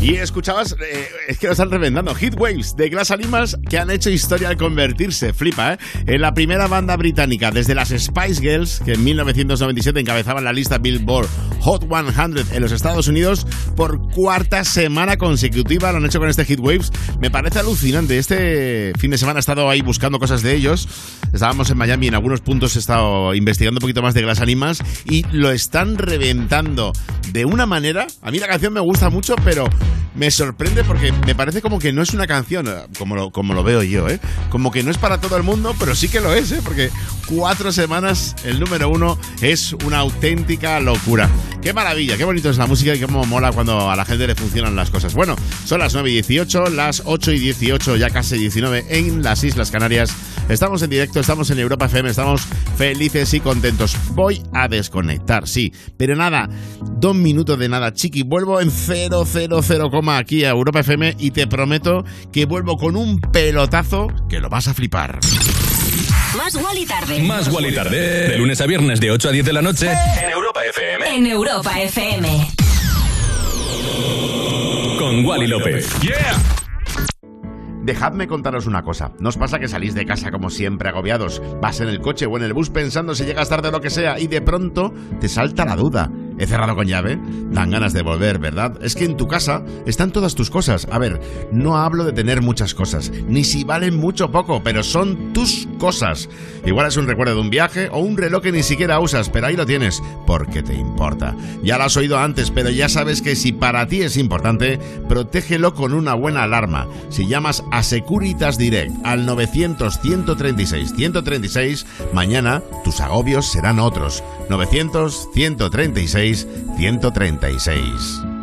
Y escuchabas, eh, es que lo están reventando, Hit Waves de Glass Animals que han hecho historia al convertirse, flipa, ¿eh? En la primera banda británica, desde las Spice Girls, que en 1997 encabezaban la lista Billboard Hot 100 en los Estados Unidos por cuarta semana consecutiva, lo han hecho con este Hit Waves. Me parece alucinante. Este fin de semana he estado ahí buscando cosas de ellos. Estábamos en Miami, en algunos puntos he estado investigando un poquito más de Glass Animals y lo están reventando de una manera. A mí la canción me gusta mucho, pero me sorprende porque me parece como que no es una canción, como lo, como lo veo yo, ¿eh? Como que no es para todo el mundo, pero sí que lo es, ¿eh? Porque cuatro semanas el número uno es una auténtica locura. Qué maravilla, qué bonito es la música y cómo mola cuando a la gente le funcionan las cosas. Bueno, son las 9 y 18, las 8 y 18, ya casi 19 en las Islas Canarias. Estamos en directo, estamos en Europa FM, estamos felices y contentos. Voy a desconectar, sí, pero nada, dos minutos de nada, chiqui. Vuelvo en 000, coma aquí a Europa FM y te prometo que vuelvo con un pelotazo que lo vas a flipar. Más Guali Tarde. Más Wally Tarde. De lunes a viernes de 8 a 10 de la noche. En Europa FM. En Europa FM. Con Wally López. Dejadme contaros una cosa. ¿No os pasa que salís de casa como siempre agobiados? Vas en el coche o en el bus pensando si llegas tarde o lo que sea y de pronto te salta la duda. ¿He cerrado con llave? Dan ganas de volver, ¿verdad? Es que en tu casa están todas tus cosas. A ver, no hablo de tener muchas cosas, ni si valen mucho o poco, pero son tus cosas. Igual es un recuerdo de un viaje o un reloj que ni siquiera usas, pero ahí lo tienes, porque te importa. Ya lo has oído antes, pero ya sabes que si para ti es importante, protégelo con una buena alarma. Si llamas a Securitas Direct al 900-136-136, mañana tus agobios serán otros. 900-136-136.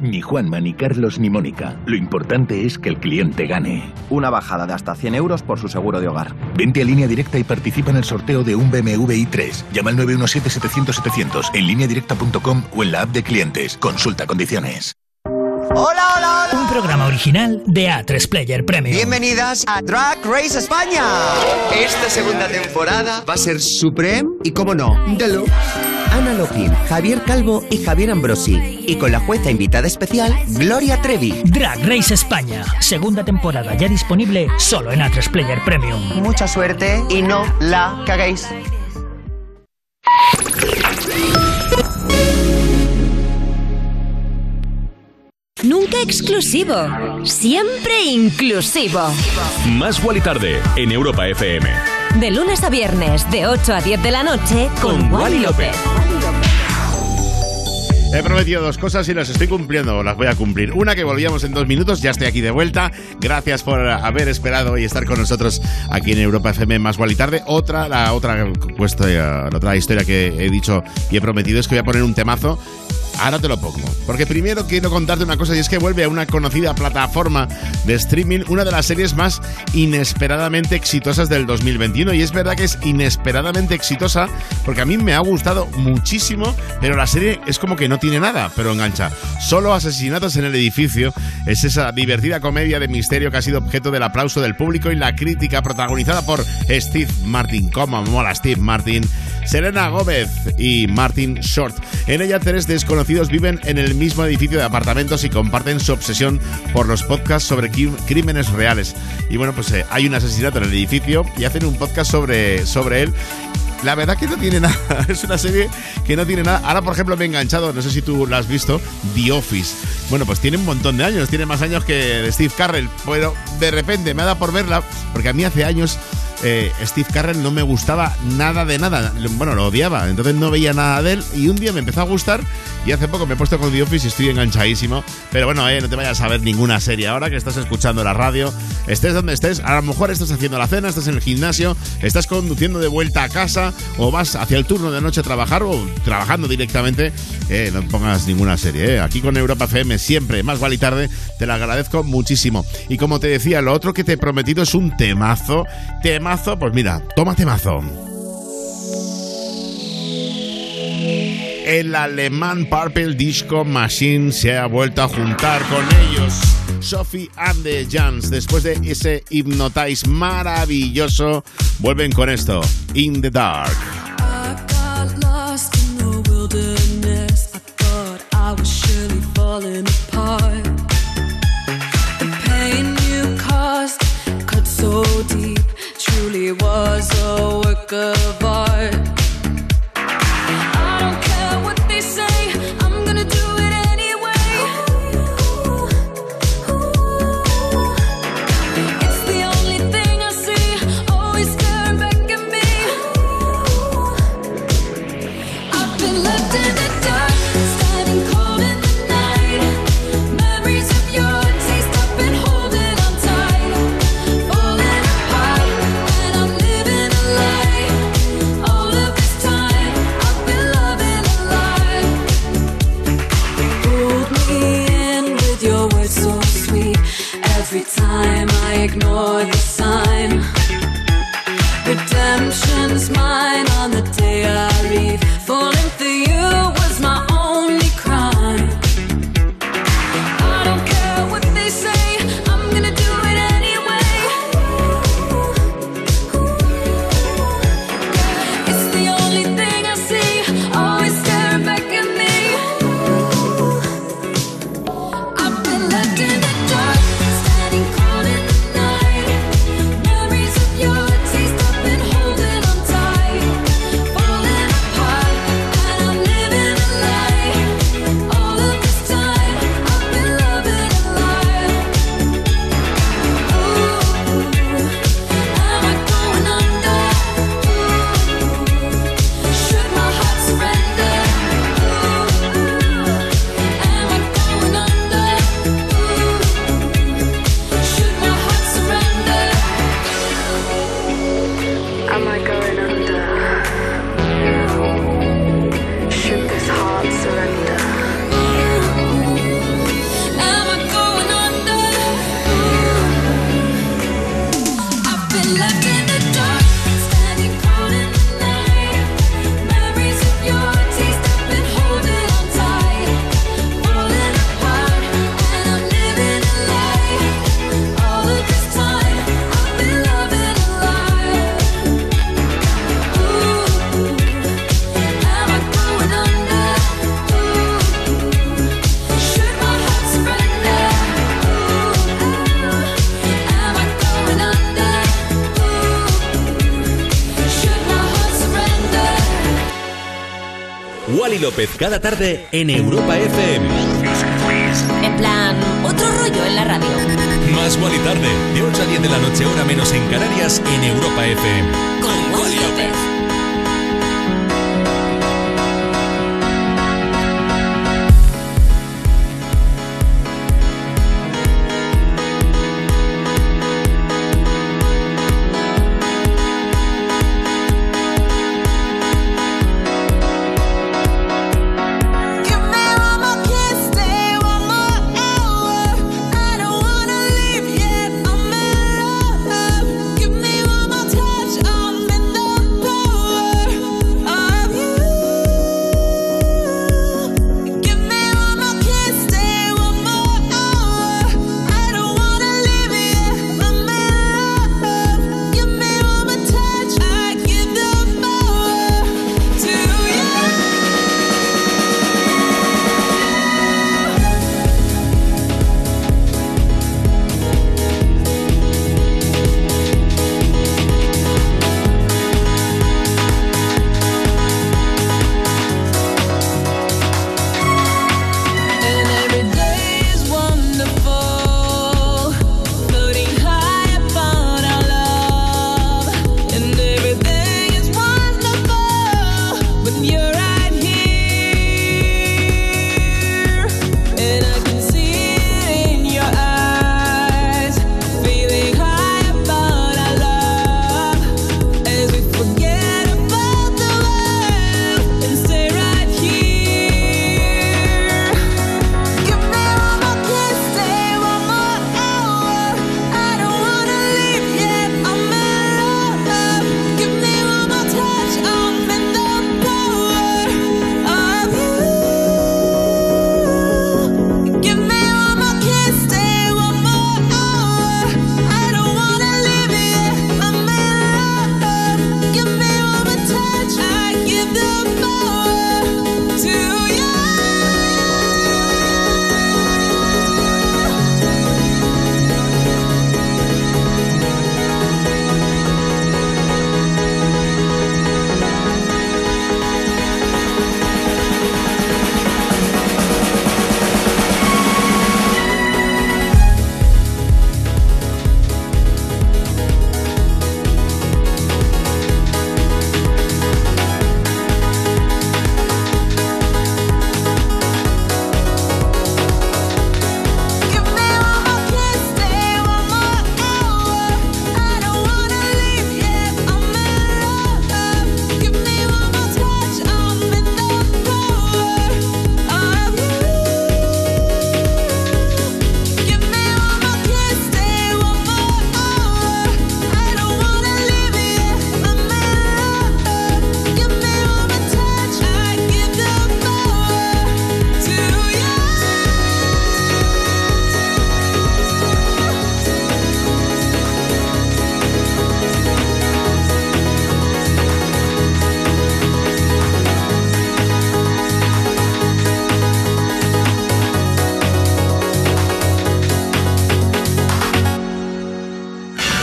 Ni Juanma, ni Carlos, ni Mónica. Lo importante es que el cliente gane. Una bajada de hasta 100 euros por su seguro de hogar. Vente a línea directa y participa en el sorteo de un BMW i3. Llama al 917-700-700 en lineadirecta.com o en la app de clientes. Consulta condiciones. Hola, hola, hola. Un programa original de A3 Player Premium. Bienvenidas a Drag Race España. Esta segunda temporada va a ser Supreme y, como no, Deluxe. Ana Lopin, Javier Calvo y Javier Ambrosi. Y con la jueza invitada especial, Gloria Trevi. Drag Race España, segunda temporada ya disponible solo en A3 Player Premium. Mucha suerte y no la caguéis. Nunca exclusivo, siempre inclusivo. Más Wally Tarde en Europa FM. De lunes a viernes, de 8 a 10 de la noche, con, Wally López. He prometido dos cosas y las estoy cumpliendo, las voy a cumplir. Una que volvíamos en dos minutos, ya estoy aquí de vuelta. Gracias por haber esperado y estar con nosotros aquí en Europa FM más igual y tarde. Otra, la otra, puesto, la otra historia que he dicho y he prometido es que voy a poner un temazo. Ahora te lo pongo. Porque primero quiero contarte una cosa y es que vuelve a una conocida plataforma de streaming una de las series más inesperadamente exitosas del 2021. Y es verdad que es inesperadamente exitosa porque a mí me ha gustado muchísimo, pero la serie es como que no tiene nada, pero engancha. Solo asesinatos en el edificio es esa divertida comedia de misterio que ha sido objeto del aplauso del público y la crítica protagonizada por Steve Martin. Como mola Steve Martin, Selena Gómez y Martin Short. En ella tres desconocidos viven en el mismo edificio de apartamentos y comparten su obsesión por los podcasts sobre crímenes reales. Y bueno, pues eh, hay un asesinato en el edificio y hacen un podcast sobre, sobre él. La verdad que no tiene nada, es una serie que no tiene nada. Ahora, por ejemplo, me he enganchado, no sé si tú la has visto, The Office. Bueno, pues tiene un montón de años, tiene más años que Steve Carrell, pero de repente me ha dado por verla, porque a mí hace años eh, Steve Carell no me gustaba nada de nada. Bueno, lo odiaba, entonces no veía nada de él y un día me empezó a gustar y hace poco me he puesto con The Office y estoy enganchadísimo. Pero bueno, eh, no te vayas a ver ninguna serie ahora que estás escuchando la radio, estés donde estés, a lo mejor estás haciendo la cena, estás en el gimnasio, estás conduciendo de vuelta a casa o vas hacia el turno de noche a trabajar o trabajando directamente, eh, no pongas ninguna serie. eh. Aquí con Europa FM siempre, más vale y tarde, te lo agradezco muchísimo. Y como te decía, lo otro que te he prometido es un temazo. Temazo, pues mira, toma temazo. El alemán Purple Disco Machine se ha vuelto a juntar con ellos. Sophie and the Jans, después de ese Hypnotize maravilloso, vuelven con esto, In the Dark. Truly was a work of art. Ignore Wally López cada tarde en Europa FM. En plan, otro rollo en la radio. Más Wally tarde, de 8 a 10 de la noche, hora menos en Canarias, en Europa FM. Con Wally López.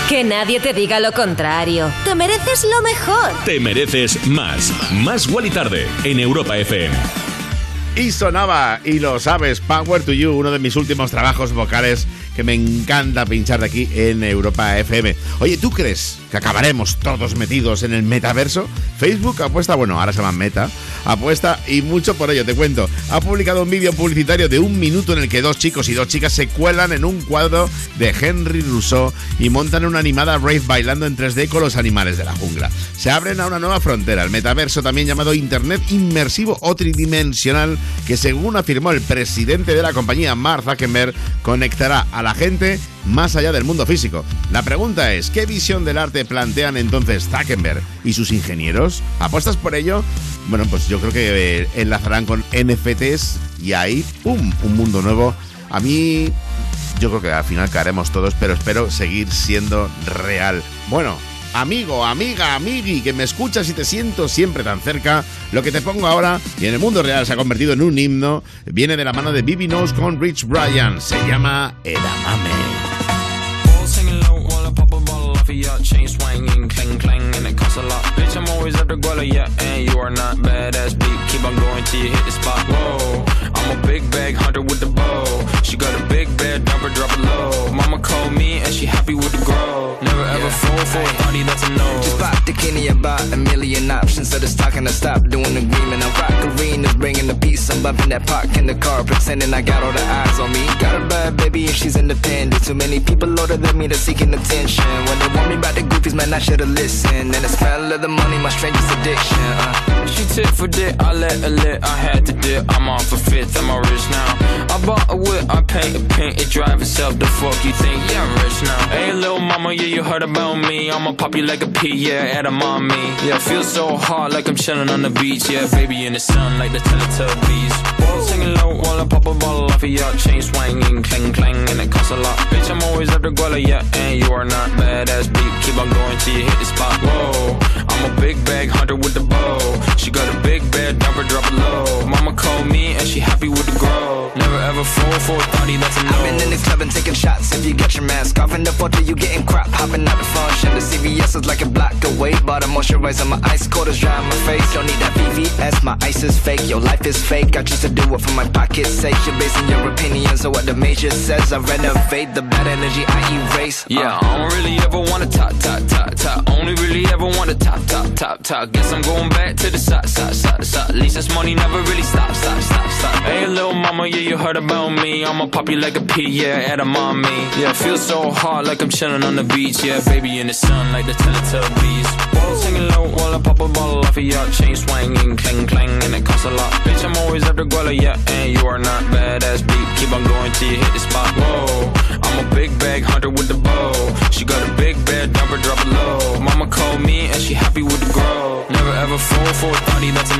Que nadie te diga lo contrario. Te mereces lo mejor. Te mereces más. Más Wally Tarde en Europa FM. Y sonaba, y lo sabes, Power to You, uno de mis últimos trabajos vocales que me encanta pinchar de aquí en Europa FM. Oye, ¿tú crees acabaremos todos metidos en el metaverso? Facebook apuesta, bueno, ahora se llama Meta, apuesta y mucho por ello, te cuento. Ha publicado un vídeo publicitario de un minuto en el que dos chicos y dos chicas se cuelan en un cuadro de Henry Rousseau y montan una animada rave bailando en 3D con los animales de la jungla. Se abren a una nueva frontera, el metaverso también llamado Internet inmersivo o tridimensional, que según afirmó el presidente de la compañía, Mark Zuckerberg, conectará a la gente más allá del mundo físico. La pregunta es, ¿qué visión del arte plantean entonces Zuckerberg y sus ingenieros? ¿Apuestas por ello? Bueno, pues yo creo que eh, enlazarán con NFTs y ahí, ¡pum!, un mundo nuevo. A mí, yo creo que al final caeremos todos, pero espero seguir siendo real. Bueno, amigo, amiga, amigui, que me escuchas y te siento siempre tan cerca, lo que te pongo ahora y en el mundo real se ha convertido en un himno, viene de la mano de Bibi Knows con Rich Brian, se llama Edamame. Singing Chain swinging, clang clang, and it costs a lot. Bitch, I'm always at the guala, yeah, and you are not badass beat. Keep on going till you hit the spot. Whoa, I'm a big bag hunter with the bow. She got a big bed, dump her, drop it low. Mama called me and she happy with the grow. Never ever fall for a thotty, that's a no. Just pop the Kenny about a million options. So just talking to stop doing agreement. I rock arenas, bringing the peace. I'm bumping that park in the car, pretending I got all the eyes on me. Got a bad baby and she's independent. Too many people older than me that's seeking attention. When they want me about the goofies, man, I should've listened. And the smell of the money, my strangest addiction. Uh. She tit for dick, I let her lit, I had to dip. I'm off for fifth, I'm a rich now. I bought a whip, I paint a paint, it drive itself. The fuck you think? Yeah, I'm rich now. Hey, little mama, yeah, you heard about me. I'ma pop you like a pea, yeah, at a mommy. Yeah, feel so hot like I'm chilling on the beach. Yeah, baby in the sun like the Teletubbies. Singing low while I pop a bottle off of ya. Chain swinging, clang clang, and it costs a lot. Bitch, I'm always at the guala, yeah, and you are not badass beat. Keep on going till you hit the spot. Whoa, I'm a big bag hunter with the bow. She got a big bed, dump her, drop it low. Mama called me and she happy with the grow. Never ever fall for a thotty, that's a no. I've been in the club and taking shots. If you get your mask off in the photo, you getting crap. Hopping out the function. The CVS is like a block away. Bought a moisturizer, my ice cold is dry on my face. Don't need that VVS, my ice is fake. Your life is fake. I choose to do it for my pocket's sake. You're basing your opinions on what the major says. I renovate the bad energy I erase. Yeah, uh. I don't really ever wanna top, top, top, top. Only really ever wanna top, top, top, top. Guess I'm going back to the side, side, side, side. At least this money never really stops, stop, stop, stop. Hey, little mama, yeah, you heard about me. I'ma pop you like a pea, yeah, at a mommy. Yeah, feel so hot like I'm chilling on the beach. Yeah, baby in the sun like the Teletubbies. Whoa, singing low while I pop a bottle off of ya. Chain swinging, clang clang, and it costs a lot. Bitch, I'm always the guala, yeah, and you are not badass beat. Keep on going till you hit the spot. Whoa, I'm a big bag hunter with the bow. She got a big bed, her, drop it low. Mama called me and she happy with the grow. Never ever fall for a thotty, that's a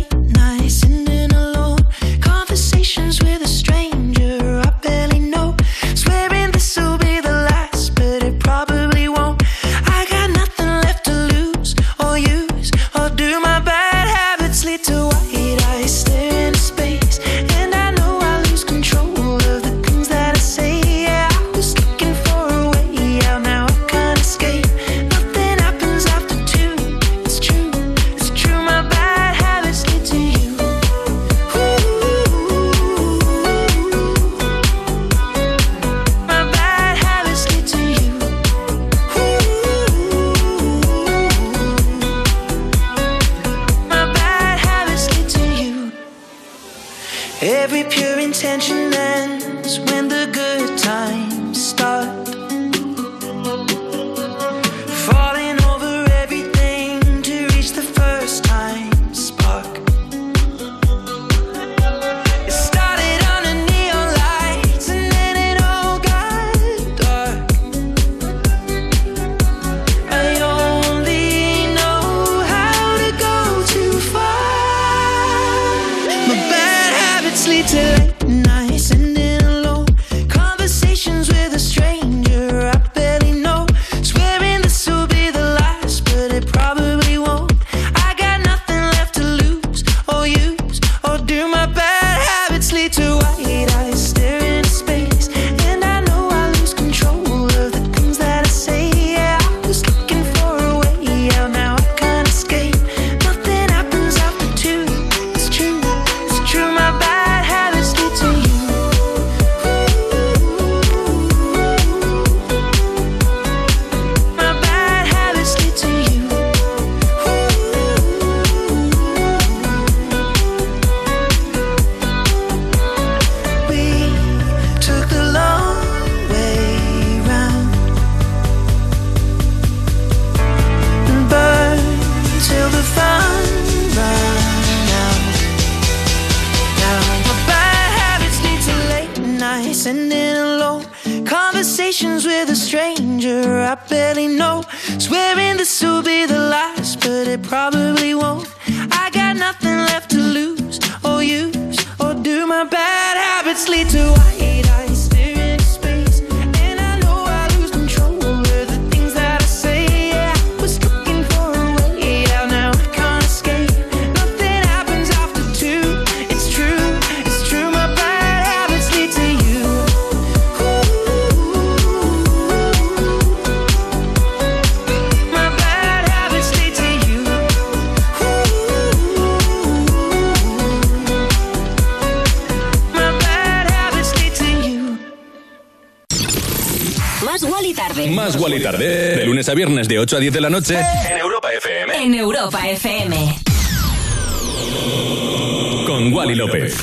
a viernes de 8 a 10 de la noche en Europa FM. En Europa FM. Con Wally López.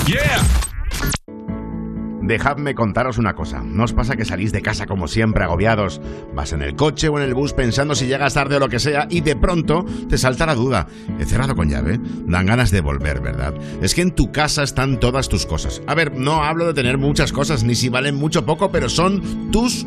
Dejadme contaros una cosa. ¿No os pasa que salís de casa como siempre agobiados? Vas en el coche o en el bus pensando si llegas tarde o lo que sea y de pronto te salta la duda. ¿He cerrado con llave? Dan ganas de volver, ¿verdad? Es que en tu casa están todas tus cosas. A ver, no hablo de tener muchas cosas ni si valen mucho o poco, pero son tus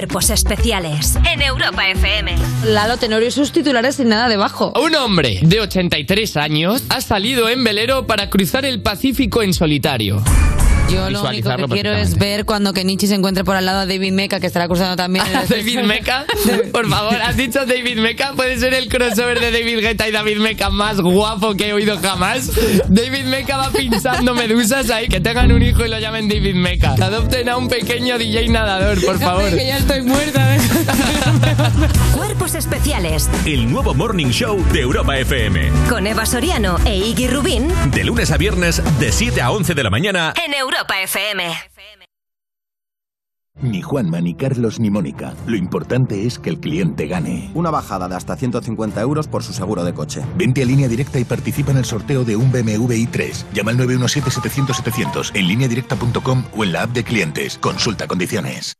Cuerpos especiales. En Europa FM. Lalo Tenorio y sus titulares sin nada debajo. Un hombre de 83 años ha salido en velero para cruzar el Pacífico en solitario. Yo lo único que quiero es ver cuando Kenichi se encuentre por al lado a David Meca, que estará cruzando también. el- David Meca, por favor, has dicho David Meca, puede ser el crossover de David Guetta y David Meca más guapo que he oído jamás. David Meca va pinchando medusas ahí, que tengan un hijo y lo llamen David Meca. Adopten a un pequeño DJ nadador, por favor. que ya estoy muerta. ¿eh? Cuerpos especiales. El nuevo Morning Show de Europa FM. Con Eva Soriano e Iggy Rubín. De lunes a viernes, de 7 a 11 de la mañana. En Europa FM. Ni Juanma, ni Carlos, ni Mónica. Lo importante es que el cliente gane. Una bajada de hasta 150 euros por su seguro de coche. Vente a línea directa y participa en el sorteo de un BMW i3. Llama al 917-700-700 en lineadirecta.com o en la app de clientes. Consulta condiciones.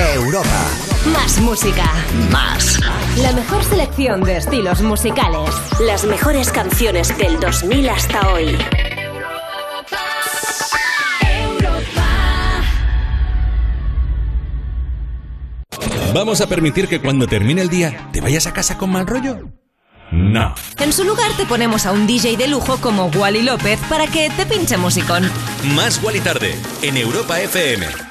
Europa. Más música. Más. La mejor selección de estilos musicales. Las mejores canciones del 2000 hasta hoy. ¿Vamos a permitir que cuando termine el día te vayas a casa con mal rollo? No. En su lugar te ponemos a un DJ de lujo como Wally López para que te pinche musicón. Más Wally tarde en Europa FM.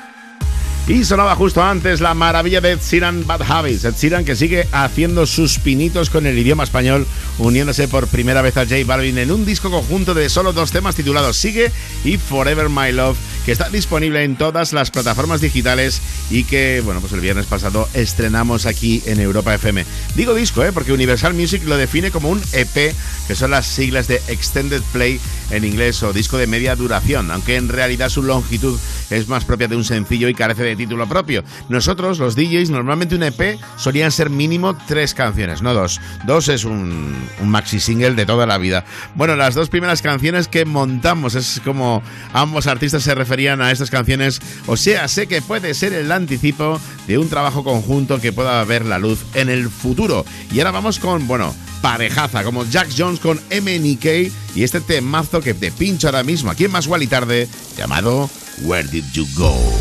Y sonaba justo antes la maravilla de Ed Bad Habits. Que sigue haciendo sus pinitos con el idioma español, uniéndose por primera vez a J Balvin en un disco conjunto de solo dos temas titulados Sigue y Forever My Love, que está disponible en todas las plataformas digitales y que, bueno, pues el viernes pasado estrenamos aquí en Europa FM. Digo disco, ¿eh? porque Universal Music lo define como un EP, que son las siglas de Extended Play en inglés o disco de media duración, aunque en realidad su longitud es más propia de un sencillo y carece de título propio. Nosotros, los DJs, normalmente un EP solían ser mínimo tres canciones, no dos. Dos es un, un maxi single de toda la vida. Bueno, las dos primeras canciones que montamos es como ambos artistas se a estas canciones, o sea, sé que puede ser el anticipo de un trabajo conjunto que pueda ver la luz en el futuro. Y ahora vamos con, bueno, parejaza como Jack Jones con MNK y este temazo que te pincho ahora mismo aquí en Más y Tarde llamado Where Did You Go?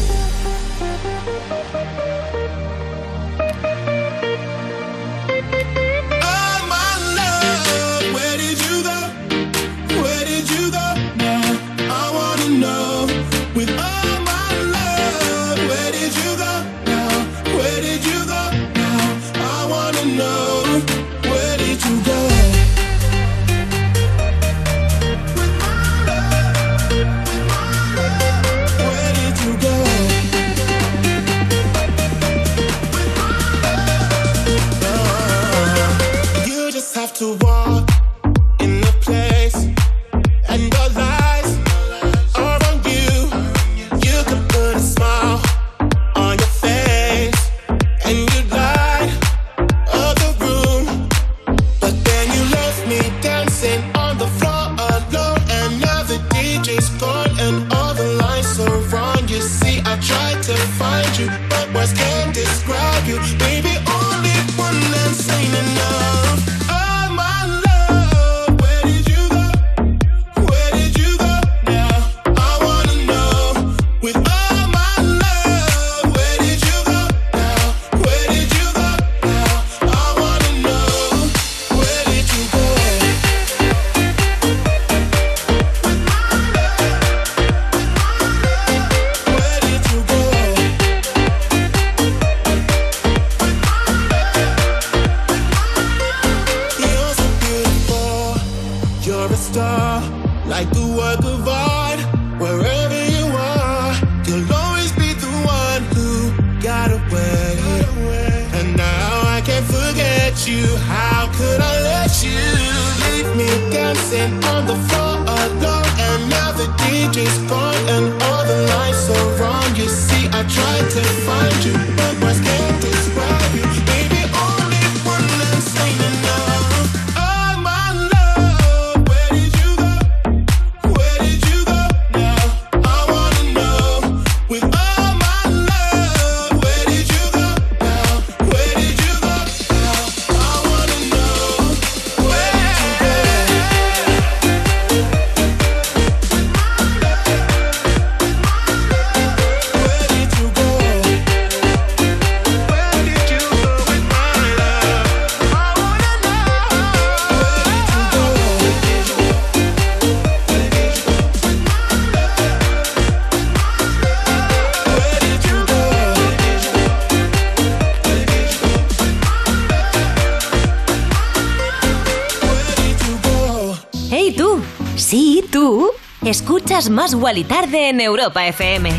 Escuchas Más Wally Tarde en Europa FM.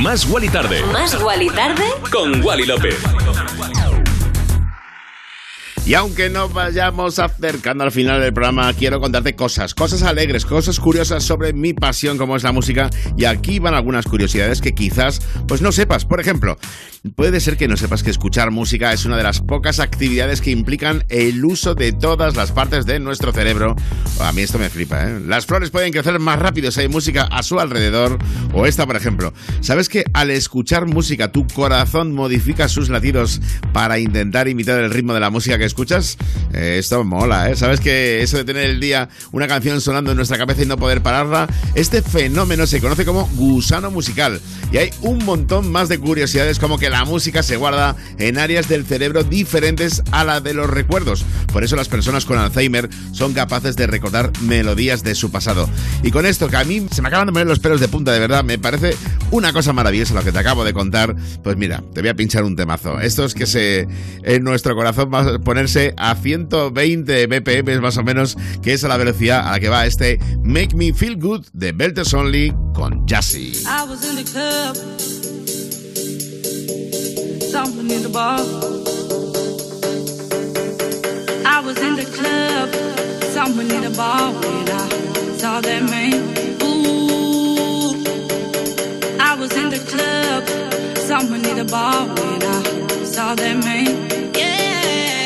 Más Wally tarde ¿Más Wally Tarde? con Wally López. Y aunque nos vayamos acercando al final del programa, quiero contarte cosas, cosas alegres, cosas curiosas sobre mi pasión como es la música. Y aquí van algunas curiosidades que quizás pues no sepas. Por ejemplo, puede ser que no sepas que escuchar música es una de las pocas actividades que implican el uso de todas las partes de nuestro cerebro. A mí esto me flipa, ¿eh? Las flores pueden crecer más rápido si hay música a su alrededor. O esta, por ejemplo. ¿Sabes que al escuchar música tu corazón modifica sus latidos para intentar imitar el ritmo de la música que escuchas? Esto mola, ¿eh? ¿Sabes que eso de tener el día una canción sonando en nuestra cabeza y no poder pararla? Este fenómeno se conoce como gusano musical. Y hay un montón más de curiosidades como que la música se guarda en áreas del cerebro diferentes a la de los recuerdos. Por eso las personas con Alzheimer son capaces de recordar melodías de su pasado. Y con esto que a mí se me acaban de poner los pelos de punta, de verdad, me parece una cosa maravillosa lo que te acabo de contar. Pues mira, te voy a pinchar un temazo. Esto es que en nuestro corazón va a ponerse a 120 BPM más o menos, que es a la velocidad a la que va este Make Me Feel Good de Belters Only con Jassy. I was in the club. Someone in the bar. When I saw that man. Ooh. I was in the club. Someone in the bar when I saw that man. Yeah.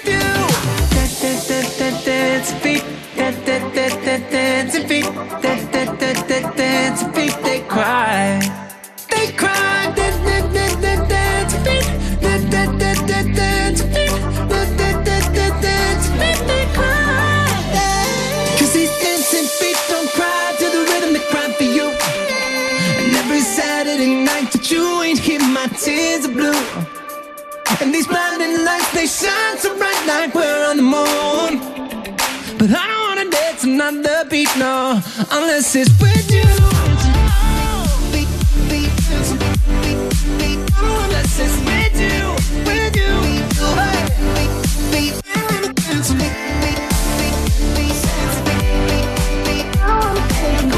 wanna dance another beat, no, unless it's with you. It's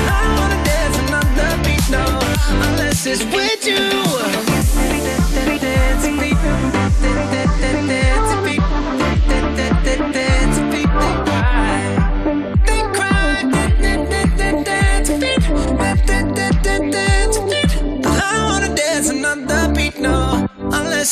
I wanna dance another beat, no, unless it's with you.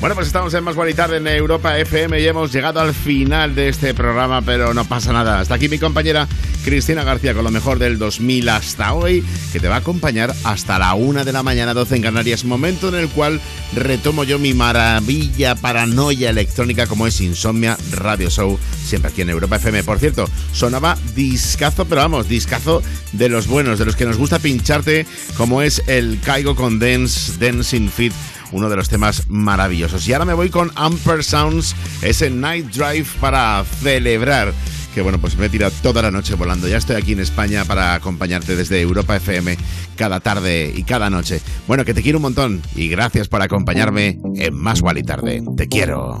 Bueno, pues estamos en Más y Tarde en Europa FM y hemos llegado al final de este programa, pero no pasa nada. Hasta aquí mi compañera Cristina García con lo mejor del 2000 hasta hoy, que te va a acompañar hasta la una de la mañana, 12 en Canarias, momento en el cual retomo yo mi maravilla paranoia electrónica como es Insomnia Radio Show, siempre aquí en Europa FM. Por cierto, sonaba discazo, pero vamos, discazo de los buenos, de los que nos gusta pincharte, como es el Caigo con Dance, Dancing Fit uno de los temas maravillosos. Y ahora me voy con Amper Sounds, ese Night Drive para celebrar. Que bueno, pues me he tirado toda la noche volando. Ya estoy aquí en España para acompañarte desde Europa FM cada tarde y cada noche. Bueno, que te quiero un montón y gracias por acompañarme en Más Gual y Tarde. Te quiero.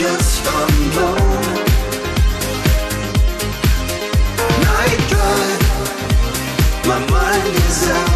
Just on low? Night drive, my mind is out